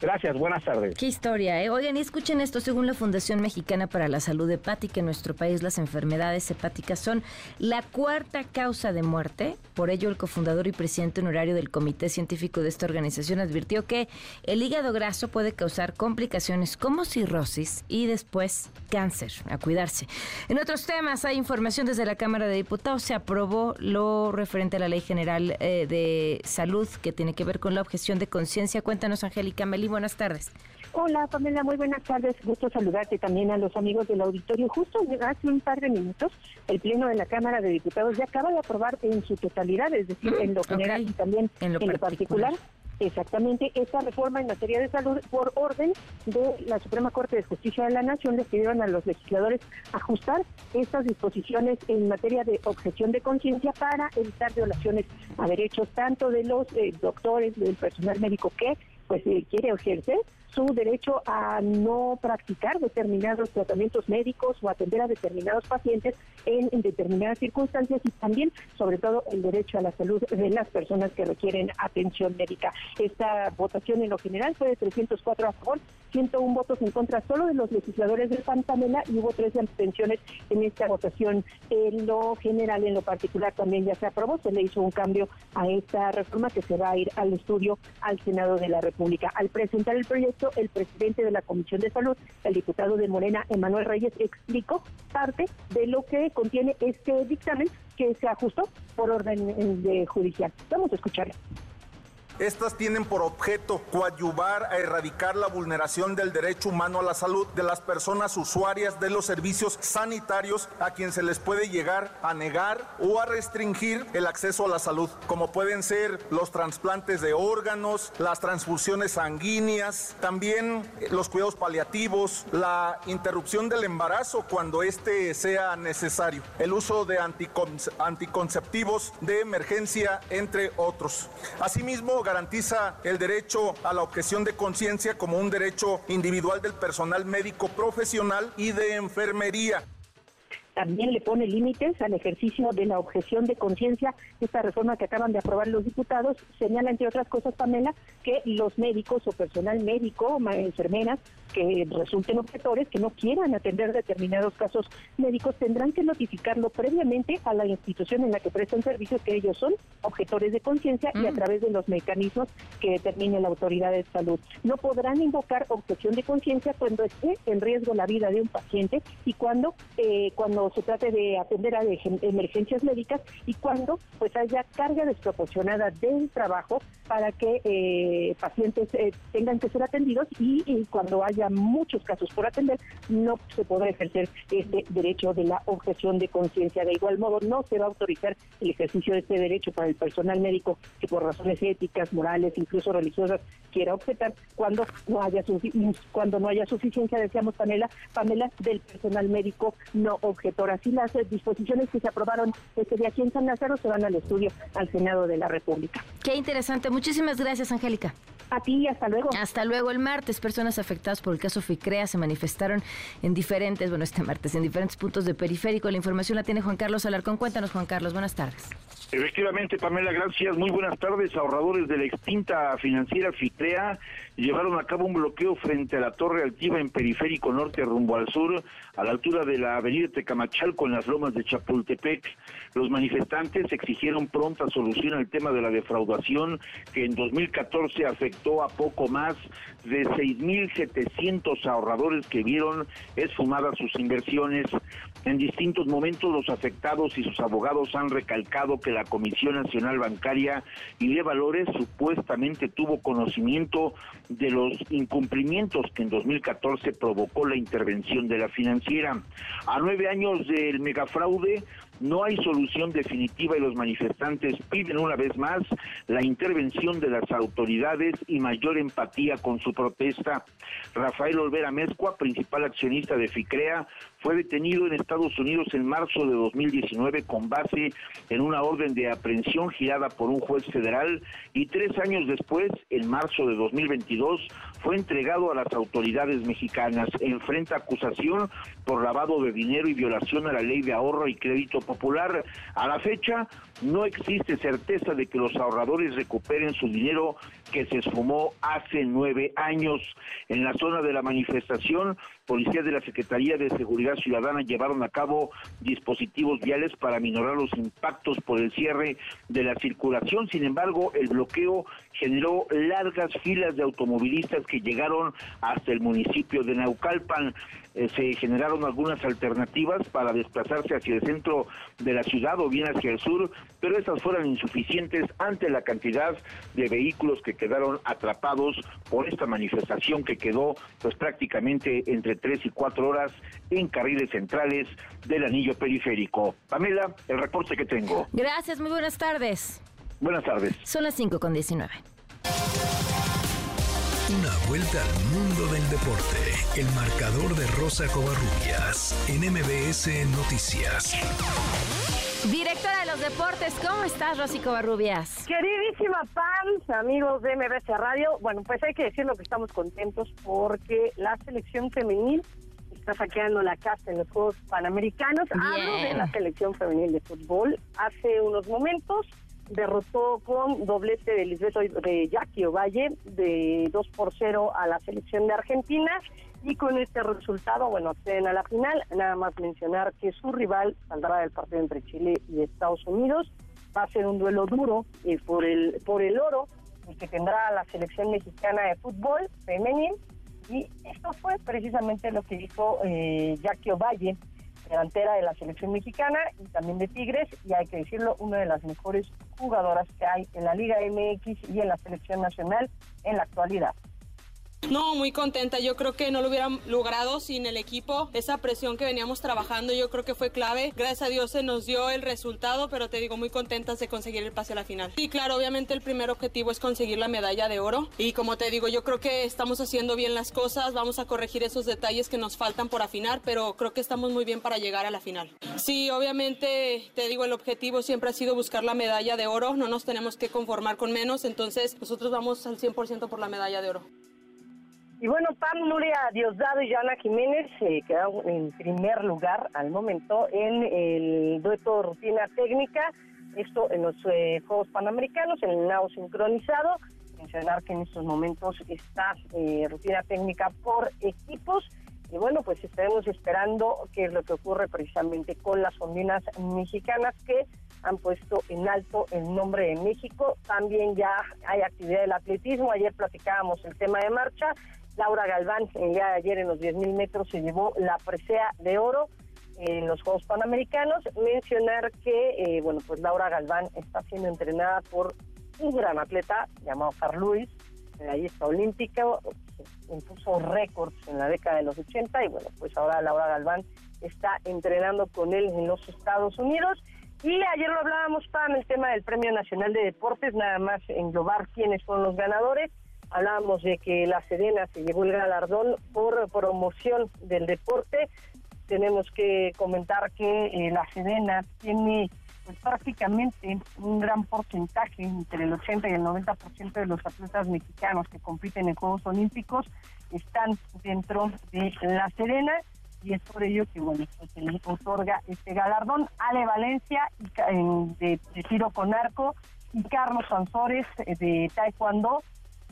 Gracias, buenas tardes. Qué historia, ¿eh? Oigan, y escuchen esto, según la Fundación Mexicana para la Salud Hepática, en nuestro país las enfermedades hepáticas son la cuarta causa de muerte. Por ello, el cofundador y presidente honorario del Comité Científico de esta organización advirtió que el hígado graso puede causar complicaciones como cirrosis y después cáncer. A cuidarse. En otros temas, hay información desde la Cámara de Diputados. Se aprobó lo referente a la Ley General eh, de Salud que tiene que ver con la objeción de conciencia. Cuéntanos, Angélica Melí buenas tardes. Hola, Pamela, muy buenas tardes. Gusto saludarte también a los amigos del auditorio. Justo hace un par de minutos, el Pleno de la Cámara de Diputados ya acaba de aprobar en su totalidad, es decir, en lo general y también en lo, particular. Exactamente, esta reforma en materia de salud por orden de la Suprema Corte de Justicia de la Nación les pidieron a los legisladores ajustar estas disposiciones en materia de objeción de conciencia para evitar violaciones a derechos tanto de los eh, doctores, del personal médico que pues eh, quiere ejercer su derecho a no practicar determinados tratamientos médicos o atender a determinados pacientes en, determinadas circunstancias y también, sobre todo, el derecho a la salud de las personas que requieren atención médica. Esta votación en lo general fue de 304 a favor, 101 votos en contra solo de los legisladores del Pantamela y hubo 13 abstenciones en esta votación. En lo general, en lo particular, también ya se aprobó, se le hizo un cambio a esta reforma que se va a ir al estudio al Senado de la República. Al presentar el proyecto, el presidente de la Comisión de Salud, el diputado de Morena, Emanuel Reyes, explicó parte de lo que contiene este dictamen que se ajustó por orden de judicial. Vamos a escucharlo Estas tienen por objeto coadyuvar a erradicar la vulneración del derecho humano a la salud de las personas usuarias de los servicios sanitarios a quien se les puede llegar a negar o a restringir el acceso a la salud, como pueden ser los trasplantes de órganos, las transfusiones sanguíneas, también los cuidados paliativos, la interrupción del embarazo cuando éste sea necesario, el uso de anticonceptivos de emergencia, entre otros. Asimismo, garantiza el derecho a la objeción de conciencia como un derecho individual del personal médico profesional y de enfermería también le pone límites al ejercicio de la objeción de conciencia. Esta reforma que acaban de aprobar los diputados señala, entre otras cosas, Pamela, que los médicos o personal médico, enfermeras, que resulten objetores, que no quieran atender determinados casos médicos, tendrán que notificarlo previamente a la institución en la que prestan servicios, que ellos son objetores de conciencia y a mm. través de los mecanismos que determine la autoridad de salud. No podrán invocar objeción de conciencia cuando esté en riesgo la vida de un paciente y cuando, eh, cuando se trate de atender a emergencias médicas y cuando pues haya carga desproporcionada del trabajo para que eh, pacientes eh, tengan que ser atendidos y, cuando haya muchos casos por atender no se podrá ejercer este derecho de la objeción de conciencia. De igual modo, no se va a autorizar el ejercicio de este derecho para el personal médico que por razones éticas, morales, incluso religiosas quiera objetar cuando no haya cuando no haya suficiencia, decíamos Pamela, Pamela del personal médico no objetar Así las disposiciones que se aprobaron este día aquí en San Lázaro se van al estudio al Senado de la República. Qué interesante. Muchísimas gracias, Angélica. A ti, hasta luego. Hasta luego. El martes, personas afectadas por el caso FICREA se manifestaron en diferentes, bueno, este martes, en diferentes puntos de periférico. La información la tiene Juan Carlos Alarcón. Cuéntanos, Juan Carlos. Buenas tardes. Efectivamente, Pamela, gracias. Muy buenas tardes. Ahorradores de la extinta financiera FICREA llevaron a cabo un bloqueo frente a la Torre Altiva en Periférico Norte rumbo al sur, a la altura de la avenida Tecamachal con las lomas de Chapultepec. Los manifestantes exigieron pronta solución al tema de la defraudación que en 2014 afectó a poco más de 6.700 ahorradores que vieron esfumadas sus inversiones. En distintos momentos los afectados y sus abogados han recalcado que la Comisión Nacional Bancaria y de Valores supuestamente tuvo conocimiento de los incumplimientos que en 2014 provocó la intervención de la financiera. A nueve años del megafraude, no hay solución definitiva y los manifestantes piden una vez más la intervención de las autoridades y mayor empatía con su protesta. Rafael Olvera Mezcua, principal accionista de FICREA, fue detenido en Estados Unidos en marzo de 2019 con base en una orden de aprehensión girada por un juez federal y tres años después, en marzo de 2022, fue entregado a las autoridades mexicanas. Enfrenta acusación por lavado de dinero y violación a la ley de ahorro y crédito popular. A la fecha, no existe certeza de que los ahorradores recuperen su dinero que se esfumó hace nueve años. En la zona de la manifestación, policías de la Secretaría de Seguridad Ciudadana llevaron a cabo dispositivos viales para minorar los impactos por el cierre de la circulación. Sin embargo, el bloqueo generó largas filas de automovilistas que llegaron hasta el municipio de Naucalpan. Eh, se generaron algunas alternativas para desplazarse hacia el centro de la ciudad o bien hacia el sur, pero esas fueron insuficientes ante la cantidad de vehículos que quedaron atrapados por esta manifestación que quedó pues prácticamente entre tres y cuatro horas en carriles centrales del anillo periférico. Pamela, el reporte que tengo. Gracias, muy buenas tardes. Buenas tardes. Son las 5 con 19. Una vuelta al mundo del deporte. El marcador de Rosa Covarrubias en MBS Noticias. Directora de los deportes, ¿cómo estás, Rosy Covarrubias? Queridísima fans, amigos de MBS Radio, bueno, pues hay que decirlo que estamos contentos porque la selección femenil está saqueando la casa en los Juegos Panamericanos. Hablo de la selección femenil de fútbol. Hace unos momentos derrotó con doblete de Lisbeto de Jackie Ovalle de 2 por 0 a la selección de Argentina y con este resultado, bueno, acceden a la final. Nada más mencionar que su rival saldrá del partido entre Chile y Estados Unidos. Va a ser un duelo duro eh, por el por el oro y que tendrá la selección mexicana de fútbol femenil y esto fue precisamente lo que dijo eh, Jackie Ovalle delantera de la selección mexicana y también de Tigres, y hay que decirlo, una de las mejores jugadoras que hay en la Liga MX y en la selección nacional en la actualidad. No, muy contenta. Yo creo que no lo hubieran logrado sin el equipo. Esa presión que veníamos trabajando yo creo que fue clave. Gracias a Dios se nos dio el resultado, pero te digo muy contentas de conseguir el pase a la final. Y claro, obviamente el primer objetivo es conseguir la medalla de oro. Y como te digo, yo creo que estamos haciendo bien las cosas. Vamos a corregir esos detalles que nos faltan por afinar, pero creo que estamos muy bien para llegar a la final. Sí, obviamente te digo, el objetivo siempre ha sido buscar la medalla de oro. No nos tenemos que conformar con menos. Entonces nosotros vamos al 100% por la medalla de oro. Y bueno, Pam, Nuria Diosdado y Joana Jiménez eh, quedaron en primer lugar al momento en el dueto rutina técnica, esto en los eh, Juegos Panamericanos, en el nado sincronizado. Mencionar que en estos momentos está eh, rutina técnica por equipos. Y bueno, pues estaremos esperando qué es lo que ocurre precisamente con las ondinas mexicanas que han puesto en alto el nombre de México. También ya hay actividad del atletismo. Ayer platicábamos el tema de marcha. Laura Galván, el día de ayer en los 10.000 metros se llevó la presea de oro en los Juegos Panamericanos. Mencionar que, eh, bueno, pues Laura Galván está siendo entrenada por un gran atleta llamado Carl Lewis, medallista olímpico, impuso récords en la década de los 80 y bueno, pues ahora Laura Galván está entrenando con él en los Estados Unidos. Y ayer lo hablábamos, para el tema del Premio Nacional de Deportes, nada más englobar quiénes son los ganadores hablábamos de que la Serena se llevó el galardón por promoción del deporte. Tenemos que comentar que eh, la Serena tiene pues, prácticamente un gran porcentaje, entre el 80 y el 90% de los atletas mexicanos que compiten en Juegos Olímpicos están dentro de la Serena y es por ello que bueno pues, se le otorga este galardón. Ale Valencia de, de tiro con arco y Carlos Sansores eh, de taekwondo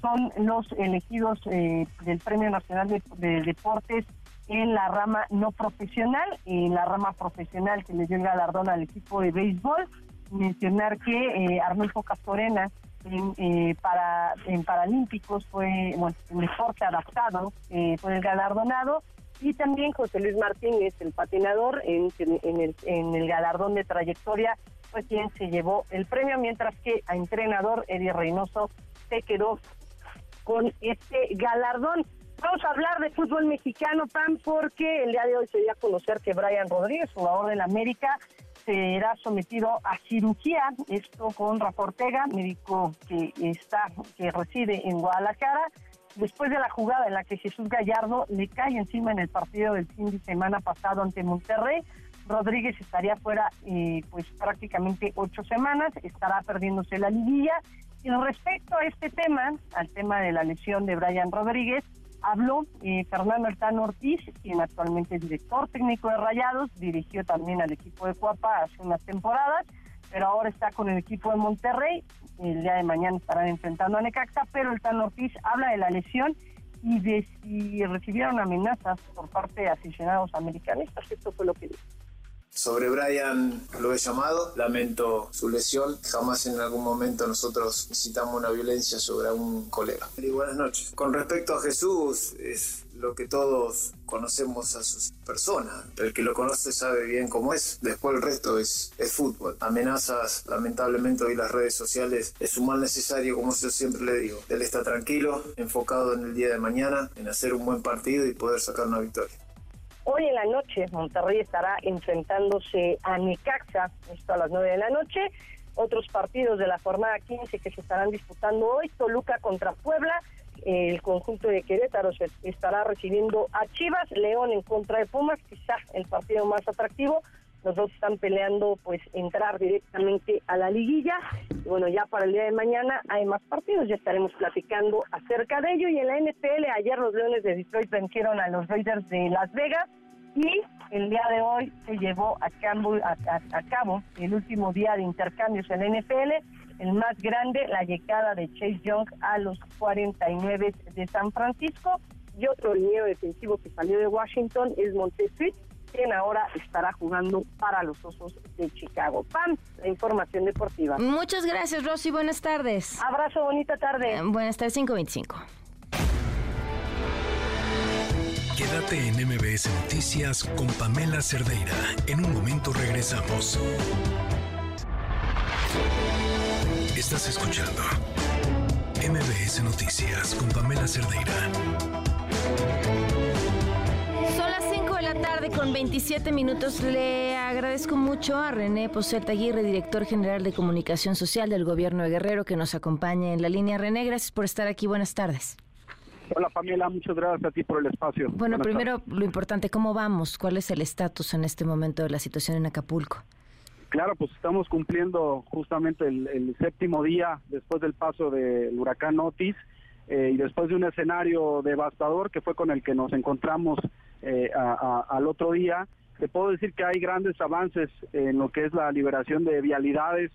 son los elegidos eh, del Premio Nacional de, Deportes en la rama no profesional, en la rama profesional que le dio el galardón al equipo de béisbol. Mencionar que eh, Arnulfo Castorena en, eh, para, en Paralímpicos fue, bueno, el deporte adaptado, eh, fue el galardonado. Y también José Luis Martínez, el patinador, en, en, el, en el galardón de trayectoria, fue quien se llevó el premio, mientras que a entrenador Eddie Reynoso se quedó con este galardón. Vamos a hablar de fútbol mexicano, Pam, porque el día de hoy se dio a conocer que Brian Rodríguez, jugador del América, será sometido a cirugía, esto con Rafa Ortega, médico que está, que reside en Guadalajara, después de la jugada en la que Jesús Gallardo le cae encima en el partido del fin de semana pasado ante Monterrey. Rodríguez estaría fuera eh, pues prácticamente ocho semanas, estará perdiéndose la liguilla y respecto a este tema, al tema de la lesión de Brian Rodríguez, habló eh, Fernando Altano Ortiz, quien actualmente es director técnico de Rayados, dirigió también al equipo de Cuapa hace unas temporadas, pero ahora está con el equipo de Monterrey, el día de mañana estarán enfrentando a Necaxa, pero el Tano Ortiz habla de la lesión y de si recibieron amenazas por parte de aficionados americanistas, esto fue lo que dijo. Sobre Brian lo he llamado, lamento su lesión. Jamás en algún momento nosotros necesitamos una violencia sobre un colega. Y buenas noches. Con respecto a Jesús, es lo que todos conocemos a su persona. El que lo conoce sabe bien cómo es. Después el resto es, es fútbol. Amenazas, lamentablemente hoy las redes sociales es un mal necesario, como yo siempre le digo. Él está tranquilo, enfocado en el día de mañana, en hacer un buen partido y poder sacar una victoria. Hoy en la noche Monterrey estará enfrentándose a Necaxa, esto a las 9 de la noche. Otros partidos de la jornada 15 que se estarán disputando hoy, Toluca contra Puebla, el conjunto de Querétaro se estará recibiendo a Chivas, León en contra de Pumas, quizá el partido más atractivo. Los dos están peleando pues entrar directamente a la liguilla. Y bueno, ya para el día de mañana hay más partidos, ya estaremos platicando acerca de ello. Y en la NFL, ayer los Leones de Detroit vencieron a los Raiders de Las Vegas y el día de hoy se llevó a cabo, a, cabo el último día de intercambios en la NFL, el más grande, la llegada de Chase Young a los 49 de San Francisco. Y otro líneo defensivo que salió de Washington es Montez quien ahora estará jugando para los Osos de Chicago. Pam, la información deportiva. Muchas gracias, Rosy. Buenas tardes. Abrazo, bonita tarde. Eh, buenas tardes, 525. Quédate en MBS Noticias con Pamela Cerdeira. En un momento regresamos. Estás escuchando MBS Noticias con Pamela Cerdeira. La tarde con 27 minutos. Le agradezco mucho a René Poset Aguirre, director general de Comunicación Social del Gobierno de Guerrero, que nos acompaña en la línea. René, gracias por estar aquí. Buenas tardes. Hola Pamela, muchas gracias a ti por el espacio. Bueno, Buenas primero lo importante, ¿cómo vamos? ¿Cuál es el estatus en este momento de la situación en Acapulco? Claro, pues estamos cumpliendo justamente el, el séptimo día después del paso del huracán Otis eh, y después de un escenario devastador que fue con el que nos encontramos eh, a- al otro día. Te puedo decir que hay grandes avances en lo que es la liberación de vialidades,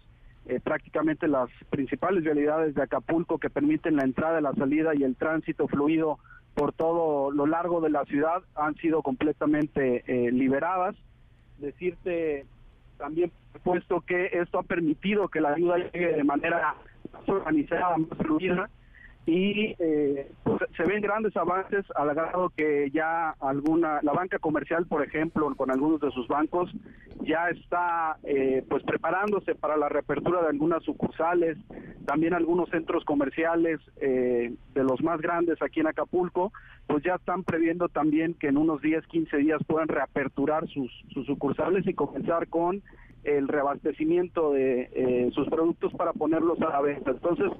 eh, prácticamente las principales vialidades de Acapulco que permiten la entrada, la salida y el tránsito fluido por todo lo largo de la ciudad han sido completamente eh, liberadas. Decirte también puesto que esto ha permitido que la ayuda llegue de manera más organizada, más fluida y eh, pues, se ven grandes avances al grado que ya alguna la banca comercial por ejemplo con algunos de sus bancos ya está eh, pues preparándose para la reapertura de algunas sucursales también algunos centros comerciales eh, de los más grandes aquí en Acapulco pues ya están previendo también que en unos 10 15 días puedan reaperturar sus, sus sucursales y comenzar con el reabastecimiento de eh, sus productos para ponerlos a la venta. Entonces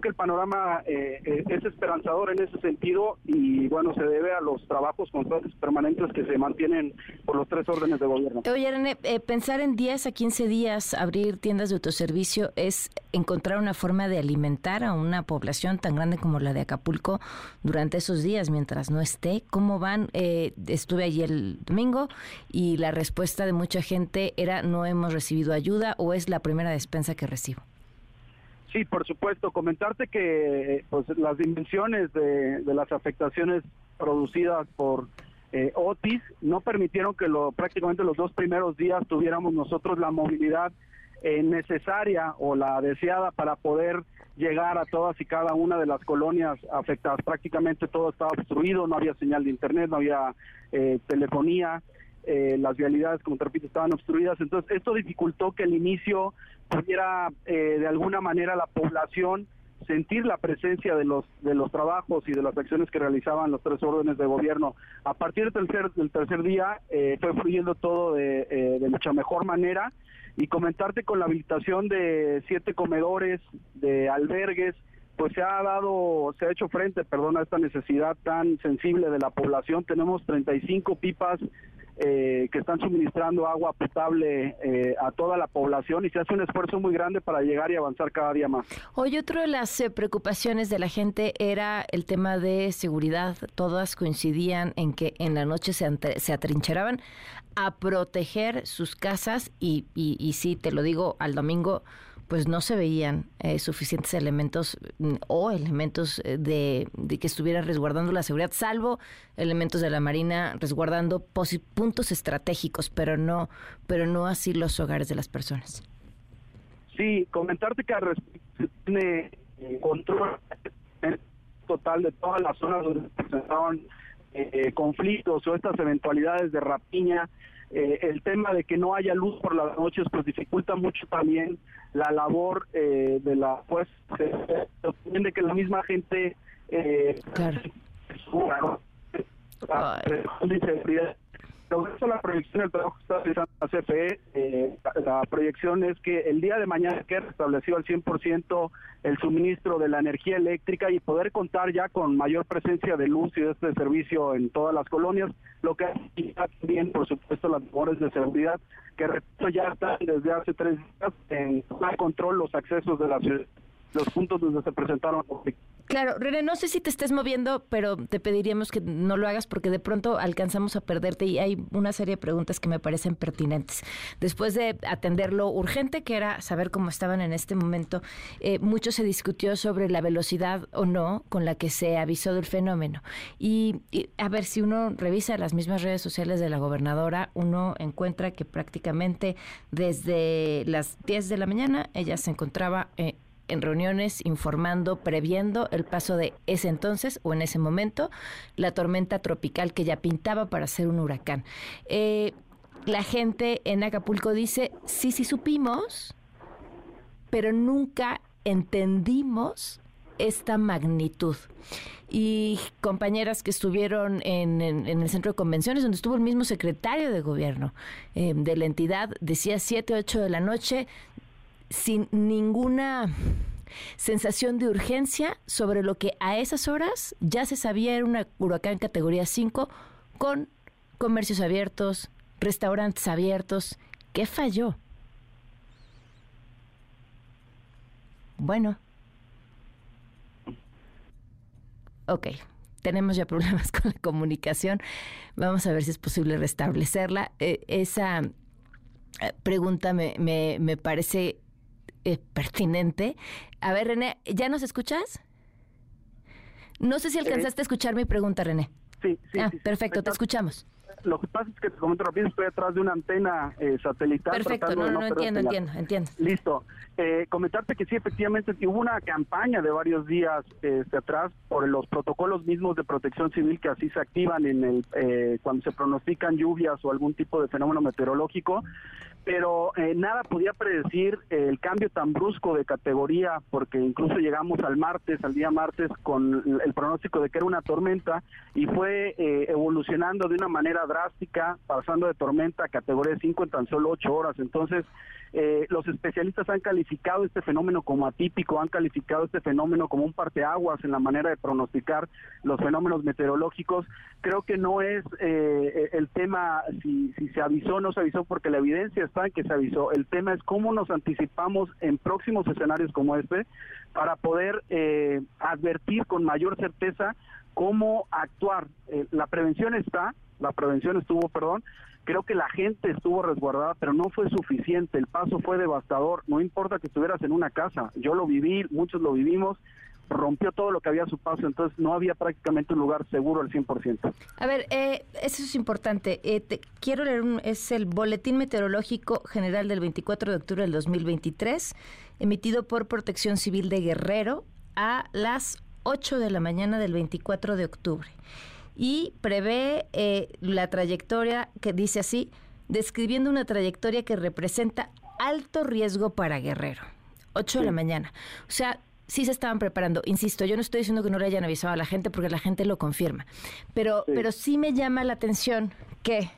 que el panorama eh, eh, es esperanzador en ese sentido y bueno, se debe a los trabajos constantes permanentes que se mantienen por los tres órdenes de gobierno. Oye, René, eh, pensar en 10 a 15 días abrir tiendas de autoservicio es encontrar una forma de alimentar a una población tan grande como la de Acapulco durante esos días mientras no esté. ¿Cómo van? Eh, estuve allí el domingo y la respuesta de mucha gente era no hemos recibido ayuda o es la primera despensa que recibo. Sí, por supuesto. Comentarte que eh, pues, las dimensiones de, las afectaciones producidas por eh, Otis no permitieron que lo, prácticamente los dos primeros días tuviéramos nosotros la movilidad eh, necesaria o la deseada para poder llegar a todas y cada una de las colonias afectadas. Prácticamente todo estaba obstruido, no había señal de internet, no había eh, telefonía, eh, las vialidades, como te repito, estaban obstruidas. Entonces, esto dificultó que el inicio pudiera, eh, de alguna manera, la población sentir la presencia de los de los trabajos y de las acciones que realizaban los tres órdenes de gobierno. A partir del tercer, del tercer día eh, fue fluyendo todo de, eh, de mucha mejor manera y comentarte con la habilitación de siete comedores, de albergues, pues se ha dado, se ha hecho frente, perdón, a esta necesidad tan sensible de la población. Tenemos 35 pipas eh, que están suministrando agua potable eh, a toda la población y se hace un esfuerzo muy grande para llegar y avanzar cada día más. Hoy otra de las eh, preocupaciones de la gente era el tema de seguridad. Todas coincidían en que en la noche se, se atrincheraban a proteger sus casas y, y, y sí, te lo digo, al domingo pues no se veían eh, suficientes elementos mm, o elementos eh, de, que estuvieran resguardando la seguridad, salvo elementos de la Marina resguardando puntos estratégicos, pero no, pero no así los hogares de las personas. Sí, comentarte que al respecto tiene eh, control total de todas las zonas donde se presentaban eh, conflictos o estas eventualidades de rapiña. Eh, el tema de que no haya luz por las noches pues dificulta mucho también la labor eh, de la pues también de que la misma gente eh, suba, ¿no? La- la inseguridad. La proyección del trabajo que está realizando la CFE, eh, la, proyección es que el día de mañana quede restablecido al 100% el suministro de la energía eléctrica y poder contar ya con mayor presencia de luz y de este servicio en todas las colonias, lo que hace también, por supuesto, las labores de seguridad, que repito, ya están desde hace tres días en control los accesos de la ciudad, los puntos donde se presentaron conflictos. Claro, René, no sé si te estés moviendo, pero te pediríamos que no lo hagas porque de pronto alcanzamos a perderte y hay una serie de preguntas que me parecen pertinentes. Después de atender lo urgente, que era saber cómo estaban en este momento, eh, mucho se discutió sobre la velocidad o no con la que se avisó del fenómeno. Y, a ver, si uno revisa las mismas redes sociales de la gobernadora, uno encuentra que prácticamente desde las 10 de la mañana ella se encontraba... Eh, en reuniones informando, previendo el paso de ese entonces o en ese momento la tormenta tropical que ya pintaba para ser un huracán. Eh, la gente en Acapulco dice, sí, sí supimos, pero nunca entendimos esta magnitud. Y compañeras que estuvieron en, el centro de convenciones, donde estuvo el mismo secretario de gobierno eh, de la entidad, decía 7, 8 de la noche, sin ninguna sensación de urgencia sobre lo que a esas horas ya se sabía era una huracán categoría 5 con comercios abiertos, restaurantes abiertos. ¿Qué falló? Bueno. Ok, tenemos ya problemas <laughs> con la comunicación. Vamos a ver si es posible restablecerla. Eh, esa eh, pregunta me, me, me parece eh, pertinente. A ver, René, ¿ya nos escuchas? No sé si alcanzaste a escuchar mi pregunta, René. Sí, sí. Ah, perfecto, te escuchamos. Lo que pasa es que te comento rápido, estoy atrás de una antena eh, satelital. Perfecto, no, no, entiendo, entiendo, entiendo. Listo. Eh, comentarte que sí, efectivamente, hubo una campaña de varios días este, atrás por los protocolos mismos de protección civil que así se activan en el eh, cuando se pronostican lluvias o algún tipo de fenómeno meteorológico pero eh, nada podía predecir el cambio tan brusco de categoría, porque incluso llegamos al martes, al día martes, con el pronóstico de que era una tormenta y fue eh, evolucionando de una manera drástica, pasando de tormenta a categoría 5 en tan solo 8 horas. Entonces, eh, los especialistas han calificado este fenómeno como atípico, han calificado este fenómeno como un parteaguas en la manera de pronosticar los fenómenos meteorológicos. Creo que no es eh, el tema si, si se avisó o no se avisó, porque la evidencia está en que se avisó. El tema es cómo nos anticipamos en próximos escenarios como este para poder eh, advertir con mayor certeza cómo actuar. la prevención está, la prevención estuvo, perdón, Creo que la gente estuvo resguardada, pero no fue suficiente. El paso fue devastador. No importa que estuvieras en una casa. Yo lo viví, muchos lo vivimos rompió todo lo que había a su paso, entonces no había prácticamente un lugar seguro al 100%. A ver, eh, eso es importante. Eh, quiero leer, un, es el Boletín Meteorológico General del 24 de octubre del 2023, emitido por Protección Civil de Guerrero a las 8 de la mañana del 24 de octubre y prevé eh, la trayectoria que dice así, describiendo una trayectoria que representa alto riesgo para Guerrero. 8 de la mañana. O sea, sí se estaban preparando. Insisto, yo no estoy diciendo que no le hayan avisado a la gente porque la gente lo confirma. Pero sí, pero sí me llama la atención que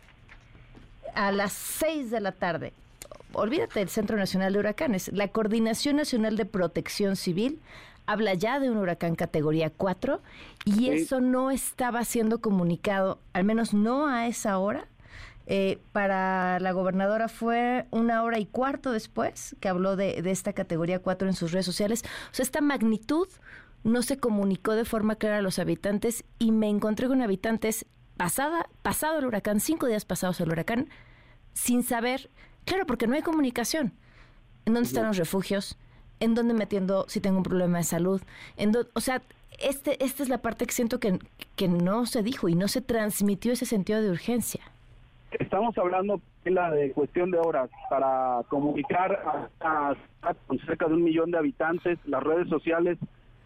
a las 6 de la tarde, olvídate del Centro Nacional de Huracanes, la Coordinación Nacional de Protección Civil habla ya de un huracán categoría 4 y eso no estaba siendo comunicado, al menos no a esa hora. Eh, para la gobernadora fue una hora y cuarto después que habló de, de esta categoría 4 en sus redes sociales. O sea, esta magnitud no se comunicó de forma clara a los habitantes y me encontré con habitantes pasada, pasado el huracán, cinco días pasados el huracán, sin saber, claro, porque no hay comunicación. ¿En dónde están los refugios? En dónde me atiendo si tengo un problema de salud. En o sea, este, esta es la parte que siento que, que no se dijo y no se transmitió ese sentido de urgencia. Estamos hablando de la cuestión de horas para comunicar a, cerca de un millón de habitantes. Las redes sociales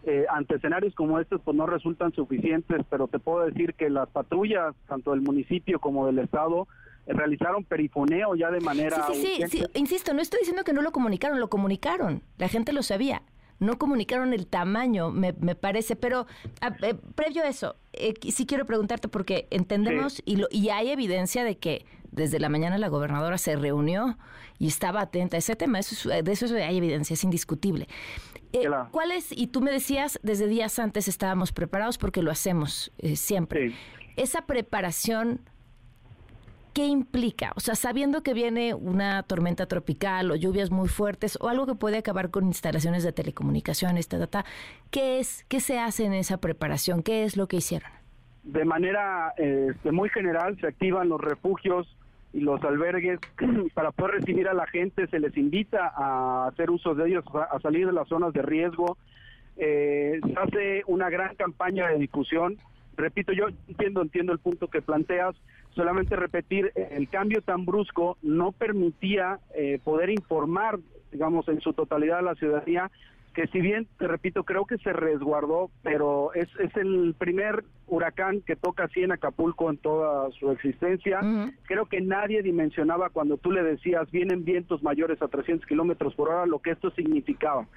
eh, ante escenarios como estos pues no resultan suficientes, pero te puedo decir que las patrullas, tanto del municipio como del estado, realizaron perifoneo ya de manera... Sí, sí, sí, insisto, no estoy diciendo que no lo comunicaron, lo comunicaron, la gente lo sabía. No comunicaron el tamaño, me, me parece, pero eh, previo a eso, eh, sí quiero preguntarte porque entendemos y, lo, y hay evidencia de que desde la mañana la gobernadora se reunió y estaba atenta a ese tema, eso de eso hay evidencia, es indiscutible. Eh, ¿Cuál es, y tú me decías, desde días antes estábamos preparados porque lo hacemos siempre, esa preparación ¿qué implica? O sea, sabiendo que viene una tormenta tropical o lluvias muy fuertes o algo que puede acabar con instalaciones de telecomunicaciones, ta, ¿qué es, qué se hace en esa preparación? ¿Qué es lo que hicieron? De manera este, muy general se activan los refugios y los albergues <clears throat> para poder recibir a la gente, se les invita a hacer uso de ellos, a salir de las zonas de riesgo. Eh, se hace una gran campaña de difusión. Repito, yo entiendo, entiendo el punto que planteas, solamente repetir, eh, el cambio tan brusco no permitía eh, poder informar, digamos, en su totalidad a la ciudadanía que si bien, te repito, creo que se resguardó, pero es, es el primer huracán que toca así en Acapulco en toda su existencia. Creo que nadie dimensionaba cuando tú le decías vienen vientos mayores a 300 kilómetros por hora lo que esto significaba.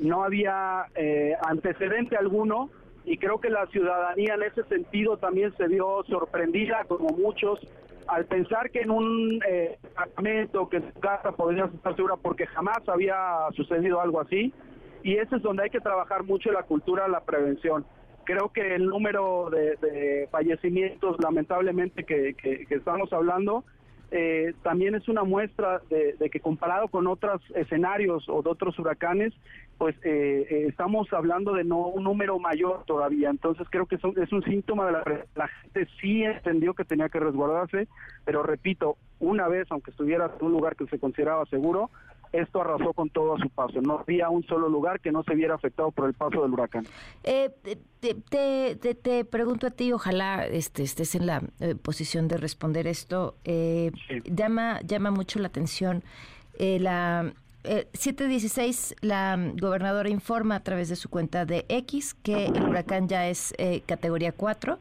No había eh, antecedente alguno y creo que la ciudadanía en ese sentido también se vio sorprendida, como muchos, al pensar que en un eh, que en su casa podrías estar segura porque jamás había sucedido algo así y ese es donde hay que trabajar mucho la cultura, la prevención. Creo que el número de, fallecimientos, lamentablemente, que, estamos hablando, eh, también es una muestra de, que comparado con otros escenarios o de otros huracanes, pues eh, eh, estamos hablando de no un número mayor todavía. Entonces creo que es un síntoma de la, la gente sí entendió que tenía que resguardarse, pero repito, una vez, aunque estuviera en un lugar que se consideraba seguro, esto arrasó con todo a su paso. No había un solo lugar que no se viera afectado por el paso del huracán. Eh, te, te, pregunto a ti, ojalá este, estés en la eh, posición de responder esto. Eh, llama, llama mucho la atención la 716, la gobernadora informa a través de su cuenta de X que el huracán ya es categoría 4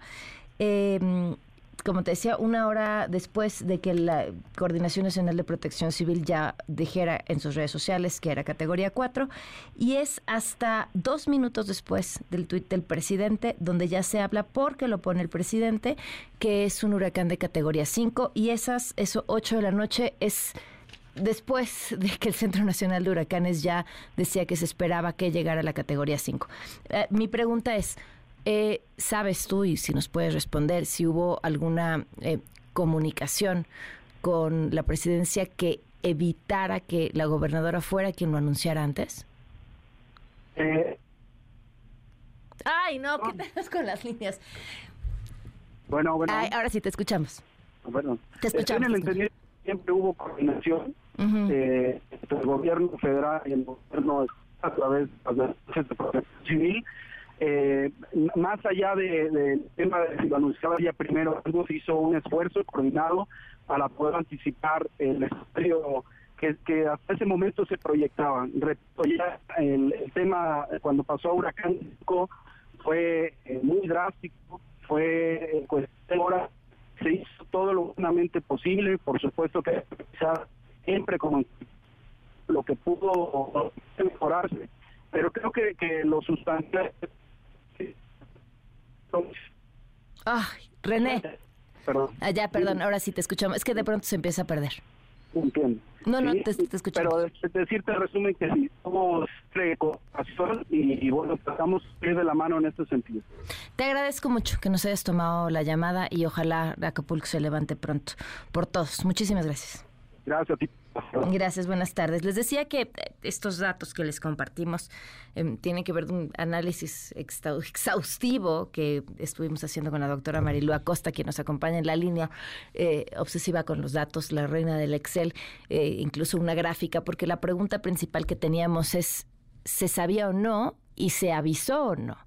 como te decía, una hora después de que la Coordinación Nacional de Protección Civil ya dijera en sus redes sociales que era categoría 4, y es hasta dos minutos después del tuit del presidente, donde ya se habla, porque lo pone el presidente, que es un huracán de categoría 5, y esas, eso 8 de la noche es después de que el Centro Nacional de Huracanes ya decía que se esperaba que llegara a la categoría 5. Eh, mi pregunta es, eh, ¿Sabes tú, y si nos puedes responder, si hubo alguna eh, comunicación con la presidencia que evitara que la gobernadora fuera quien lo anunciara antes? Eh, Ay, no, ¿qué tal con las líneas? Bueno, bueno. ahora sí te escuchamos. Bueno, te escuchamos. En el entendimiento siempre hubo coordinación entre el gobierno federal y el gobierno a través de la protección civil eh, más allá del de, tema de si lo anunciaba ya primero, se hizo un esfuerzo coordinado para poder anticipar el escenario que, hasta ese momento se proyectaba. Repito, el, tema cuando pasó a Huracán fue eh, muy drástico, fue eh, cuestión ahora se hizo todo lo humanamente posible, por supuesto que siempre como lo que pudo mejorarse, pero creo que, que lo sustancial Ay, René. Perdón. Ah, ya, perdón, ahora sí te escuchamos. Es que de pronto se empieza a perder. Entiendo. No, no, te, te, escuchamos. Pero decirte resumen que sí, somos y, y bueno, tratamos de la mano en este sentido. Te agradezco mucho que nos hayas tomado la llamada y ojalá Acapulco se levante pronto por todos. Muchísimas gracias. Gracias a ti. <laughs> Gracias, buenas tardes. Les decía que eh, estos datos que les compartimos em, tienen que ver con un análisis exhaustivo que estuvimos haciendo con la doctora Marilu Acosta, quien nos acompaña en la línea eh, obsesiva con los datos, la reina del Excel, eh, incluso una gráfica, porque la pregunta principal que teníamos es, ¿se sabía o no? ¿Y se avisó o no?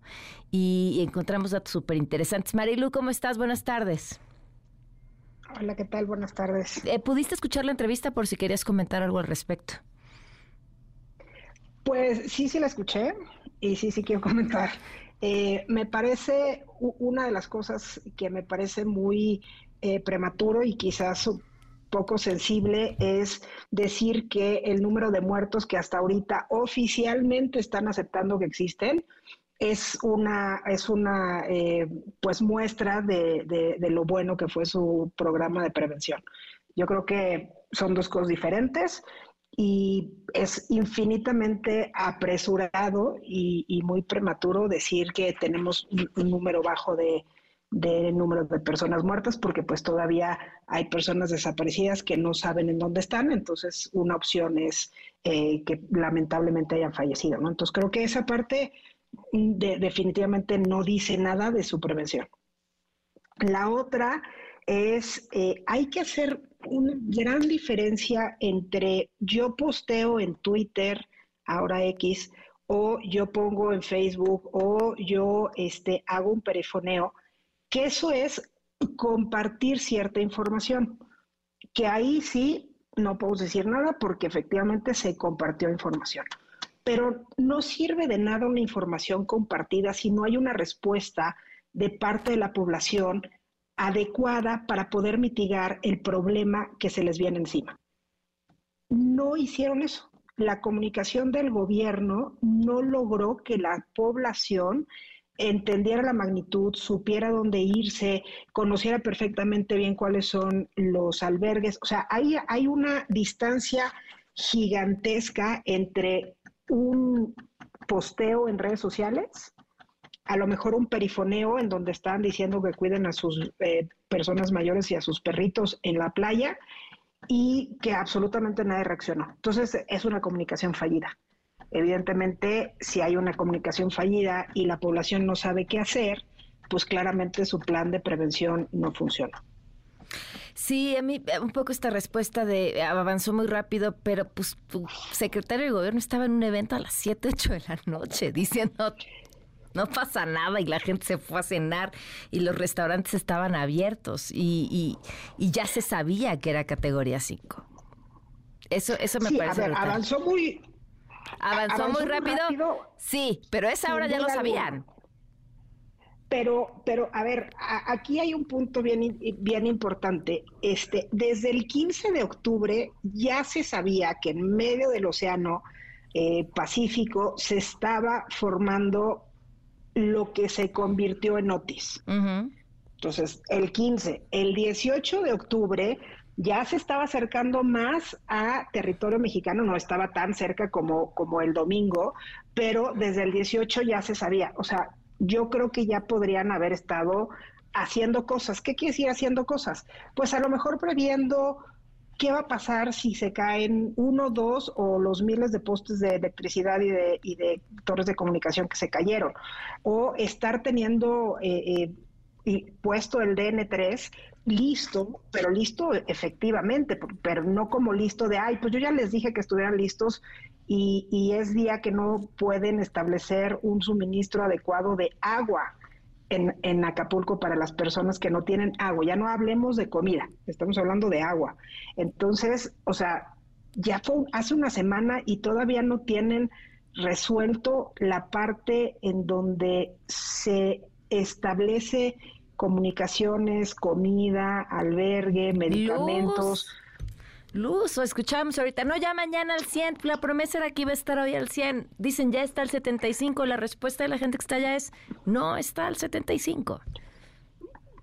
Y encontramos datos súper interesantes. Marilu, ¿cómo estás? Buenas tardes. Hola, ¿qué tal? Buenas tardes. Eh, ¿Pudiste escuchar la entrevista por si querías comentar algo al respecto? Pues sí, sí la escuché y sí, sí quiero <laughs> comentar. Eh, me parece una de las cosas que me parece muy eh, prematuro y quizás poco sensible es decir que el número de muertos que hasta ahorita oficialmente están aceptando que existen es una, es una eh, pues muestra de, de, lo bueno que fue su programa de prevención. Yo creo que son dos cosas diferentes y es infinitamente apresurado y, muy prematuro decir que tenemos un, número bajo de, de número de personas muertas porque pues todavía hay personas desaparecidas que no saben en dónde están, entonces una opción es eh, que lamentablemente hayan fallecido, ¿no? Entonces creo que esa parte definitivamente no dice nada de su prevención. La otra es, eh, hay que hacer una gran diferencia entre yo posteo en Twitter, ahora X, o yo pongo en Facebook, o yo este, hago un perifoneo, que eso es compartir cierta información, que ahí sí no puedo decir nada porque efectivamente se compartió información pero no sirve de nada una información compartida si no hay una respuesta de parte de la población adecuada para poder mitigar el problema que se les viene encima. No hicieron eso. La comunicación del gobierno no logró que la población entendiera la magnitud, supiera dónde irse, conociera perfectamente bien cuáles son los albergues. O sea, hay, hay una distancia gigantesca entre un posteo en redes sociales, a lo mejor un perifoneo en donde están diciendo que cuiden a sus eh, personas mayores y a sus perritos en la playa y que absolutamente nadie reaccionó. Entonces es una comunicación fallida. Evidentemente, si hay una comunicación fallida y la población no sabe qué hacer, pues claramente su plan de prevención no funciona. Sí, a mí eh, un poco esta respuesta de avanzó muy rápido, pero pues tu secretario de gobierno estaba en un evento a las 7, 8 de la noche <laughs> diciendo no pasa nada y la gente se fue a cenar y los restaurantes estaban abiertos y, ya se sabía que era categoría 5. Eso, eso me parece. avanzó muy, ¿Avanzó, muy, rápido? Sí, pero esa hora ya lo sabían. Pero, pero, a ver, aquí hay un punto bien, bien importante. Este, desde el 15 de octubre ya se sabía que en medio del Océano eh, Pacífico se estaba formando lo que se convirtió en Otis. Entonces, el 15, el 18 de octubre ya se estaba acercando más a territorio mexicano, no estaba tan cerca como, como el domingo, pero desde el 18 ya se sabía. O sea, yo creo que ya podrían haber estado haciendo cosas. ¿Qué quiere decir haciendo cosas? Pues a lo mejor previendo qué va a pasar si se caen uno, dos o los miles de postes de electricidad y de, y de torres de comunicación que se cayeron. O estar teniendo eh, eh, puesto el DN3 listo, pero listo efectivamente, pero no como listo de, ay, pues yo ya les dije que estuvieran listos y, es día que no pueden establecer un suministro adecuado de agua en, en, Acapulco para las personas que no tienen agua. Ya no hablemos de comida, estamos hablando de agua. Entonces, o sea, ya fue hace una semana y todavía no tienen resuelto la parte en donde se establece comunicaciones, comida, albergue, medicamentos. Luz, o escuchamos ahorita, no, ya mañana al 100, la promesa era que iba a estar hoy al 100, dicen ya está al 75, la respuesta de la gente que está allá es, no está al 75.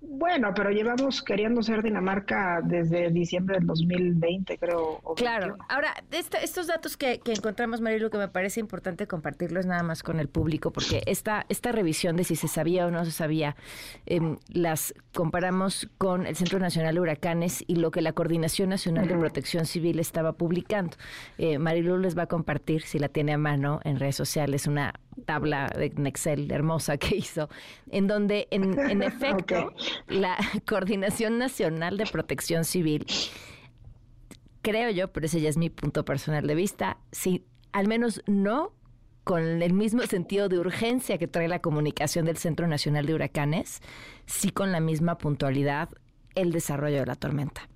Bueno, pero llevamos queriendo ser Dinamarca desde diciembre del 2020, creo. Claro. Ahora, estos datos que, encontramos, Marilu, que me parece importante compartirlos nada más con el público, porque esta, esta revisión de si se sabía o no se sabía, em, las comparamos con el Centro Nacional de Huracanes y lo que la Coordinación Nacional de Protección Civil estaba publicando. Eh, Marilu les va a compartir, si la tiene a mano, en redes sociales, una tabla de Excel hermosa que hizo, en donde en, en <laughs> efecto la <laughs> Coordinación Nacional de Protección Civil, creo yo, pero ese ya es mi punto personal de vista, si al menos no con el mismo sentido de urgencia que trae la comunicación del Centro Nacional de Huracanes, sí con la misma puntualidad el desarrollo de la tormenta.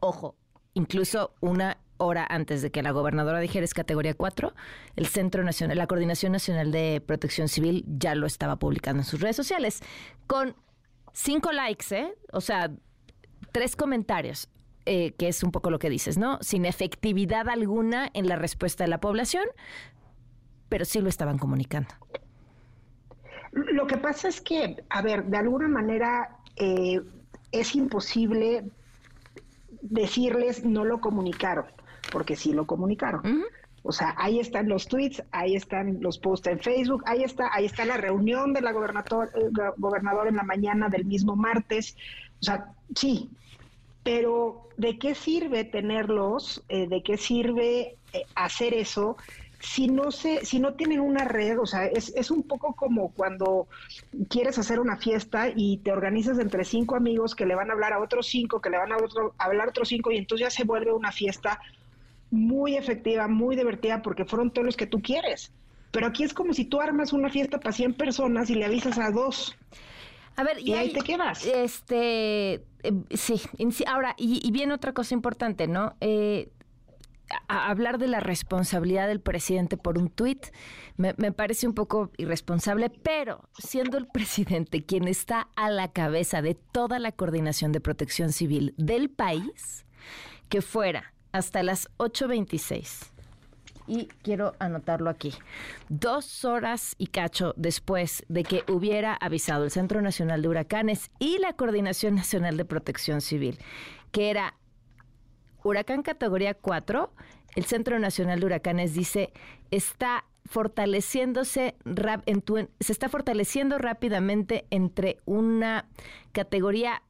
Ojo, incluso una hora antes de que la gobernadora dijera es categoría 4, el Centro Nacional, la Coordinación Nacional de Protección Civil ya lo estaba publicando en sus redes sociales con cinco likes, ¿eh? O sea, tres comentarios. Eh, que es un poco lo que dices, ¿no? Sin efectividad alguna en la respuesta de la población, pero sí lo estaban comunicando. Lo que pasa es que, a ver, de alguna manera eh, es imposible decirles no lo comunicaron porque sí lo comunicaron. O sea, ahí están los tweets, ahí están los posts en Facebook, ahí está, ahí está la reunión de la gobernador, eh, gobernador en la mañana del mismo martes. O sea, sí, pero ¿de qué sirve tenerlos? Eh, ¿De qué sirve eh, hacer eso? Si no, se, si no tienen una red, o sea, es, es un poco como cuando quieres hacer una fiesta y te organizas entre cinco amigos que le van a hablar a otros cinco, que le van a, otro, a hablar a otros cinco, y entonces ya se vuelve una fiesta muy efectiva, muy divertida, porque fueron todos los que tú quieres. Pero aquí es como si tú armas una fiesta para 100 personas y le avisas a dos. A ver, y, ahí te quedas. Este, eh, sí, ahora, y, viene otra cosa importante, ¿no? Eh, hablar de la responsabilidad del presidente por un tuit me, me, parece un poco irresponsable, pero siendo el presidente quien está a la cabeza de toda la coordinación de protección civil del país, que fuera hasta las 8.26 y quiero anotarlo aquí. Dos horas y cacho después de que hubiera avisado el Centro Nacional de Huracanes y la Coordinación Nacional de Protección Civil, que era huracán categoría 4, el Centro Nacional de Huracanes dice está fortaleciéndose se está fortaleciendo rápidamente entre una categoría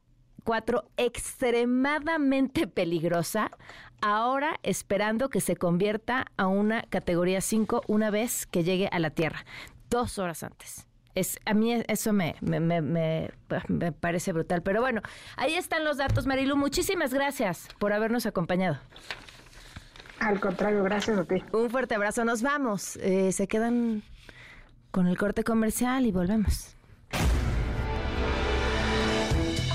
4 extremadamente peligrosa, ahora esperando que se convierta a una categoría 5 una vez que llegue a la Tierra, dos horas antes. Es, a mí eso me, me, me, me, parece brutal. Pero bueno, ahí están los datos, Marilu. Muchísimas gracias por habernos acompañado. Al contrario, gracias a ti. Un fuerte abrazo. Nos vamos. Eh, se quedan con el corte comercial y volvemos.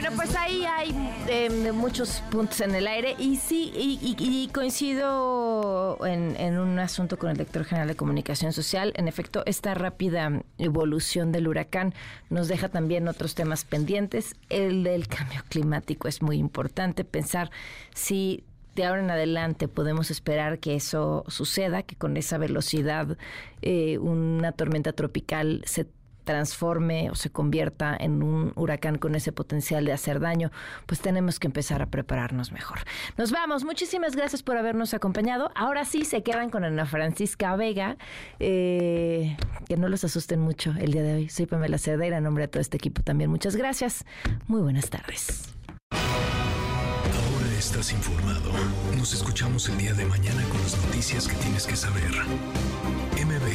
Bueno, pues ahí hay em, muchos puntos en el aire y sí, y, coincido en, un asunto con el director general de comunicación social. En efecto, esta rápida evolución del huracán nos deja también otros temas pendientes. El del cambio climático es muy importante. Pensar si de ahora en adelante podemos esperar que eso suceda, que con esa velocidad eh, una tormenta tropical se transforme o se convierta en un huracán con ese potencial de hacer daño, pues tenemos que empezar a prepararnos mejor. Nos vamos, muchísimas gracias por habernos acompañado. Ahora sí se quedan con Ana Francisca Vega, eh, que no los asusten mucho el día de hoy. Soy Pamela Cerdera, en nombre de todo este equipo también. Muchas gracias. Muy buenas tardes. Ahora estás informado. Nos escuchamos el día de mañana con las noticias que tienes que saber.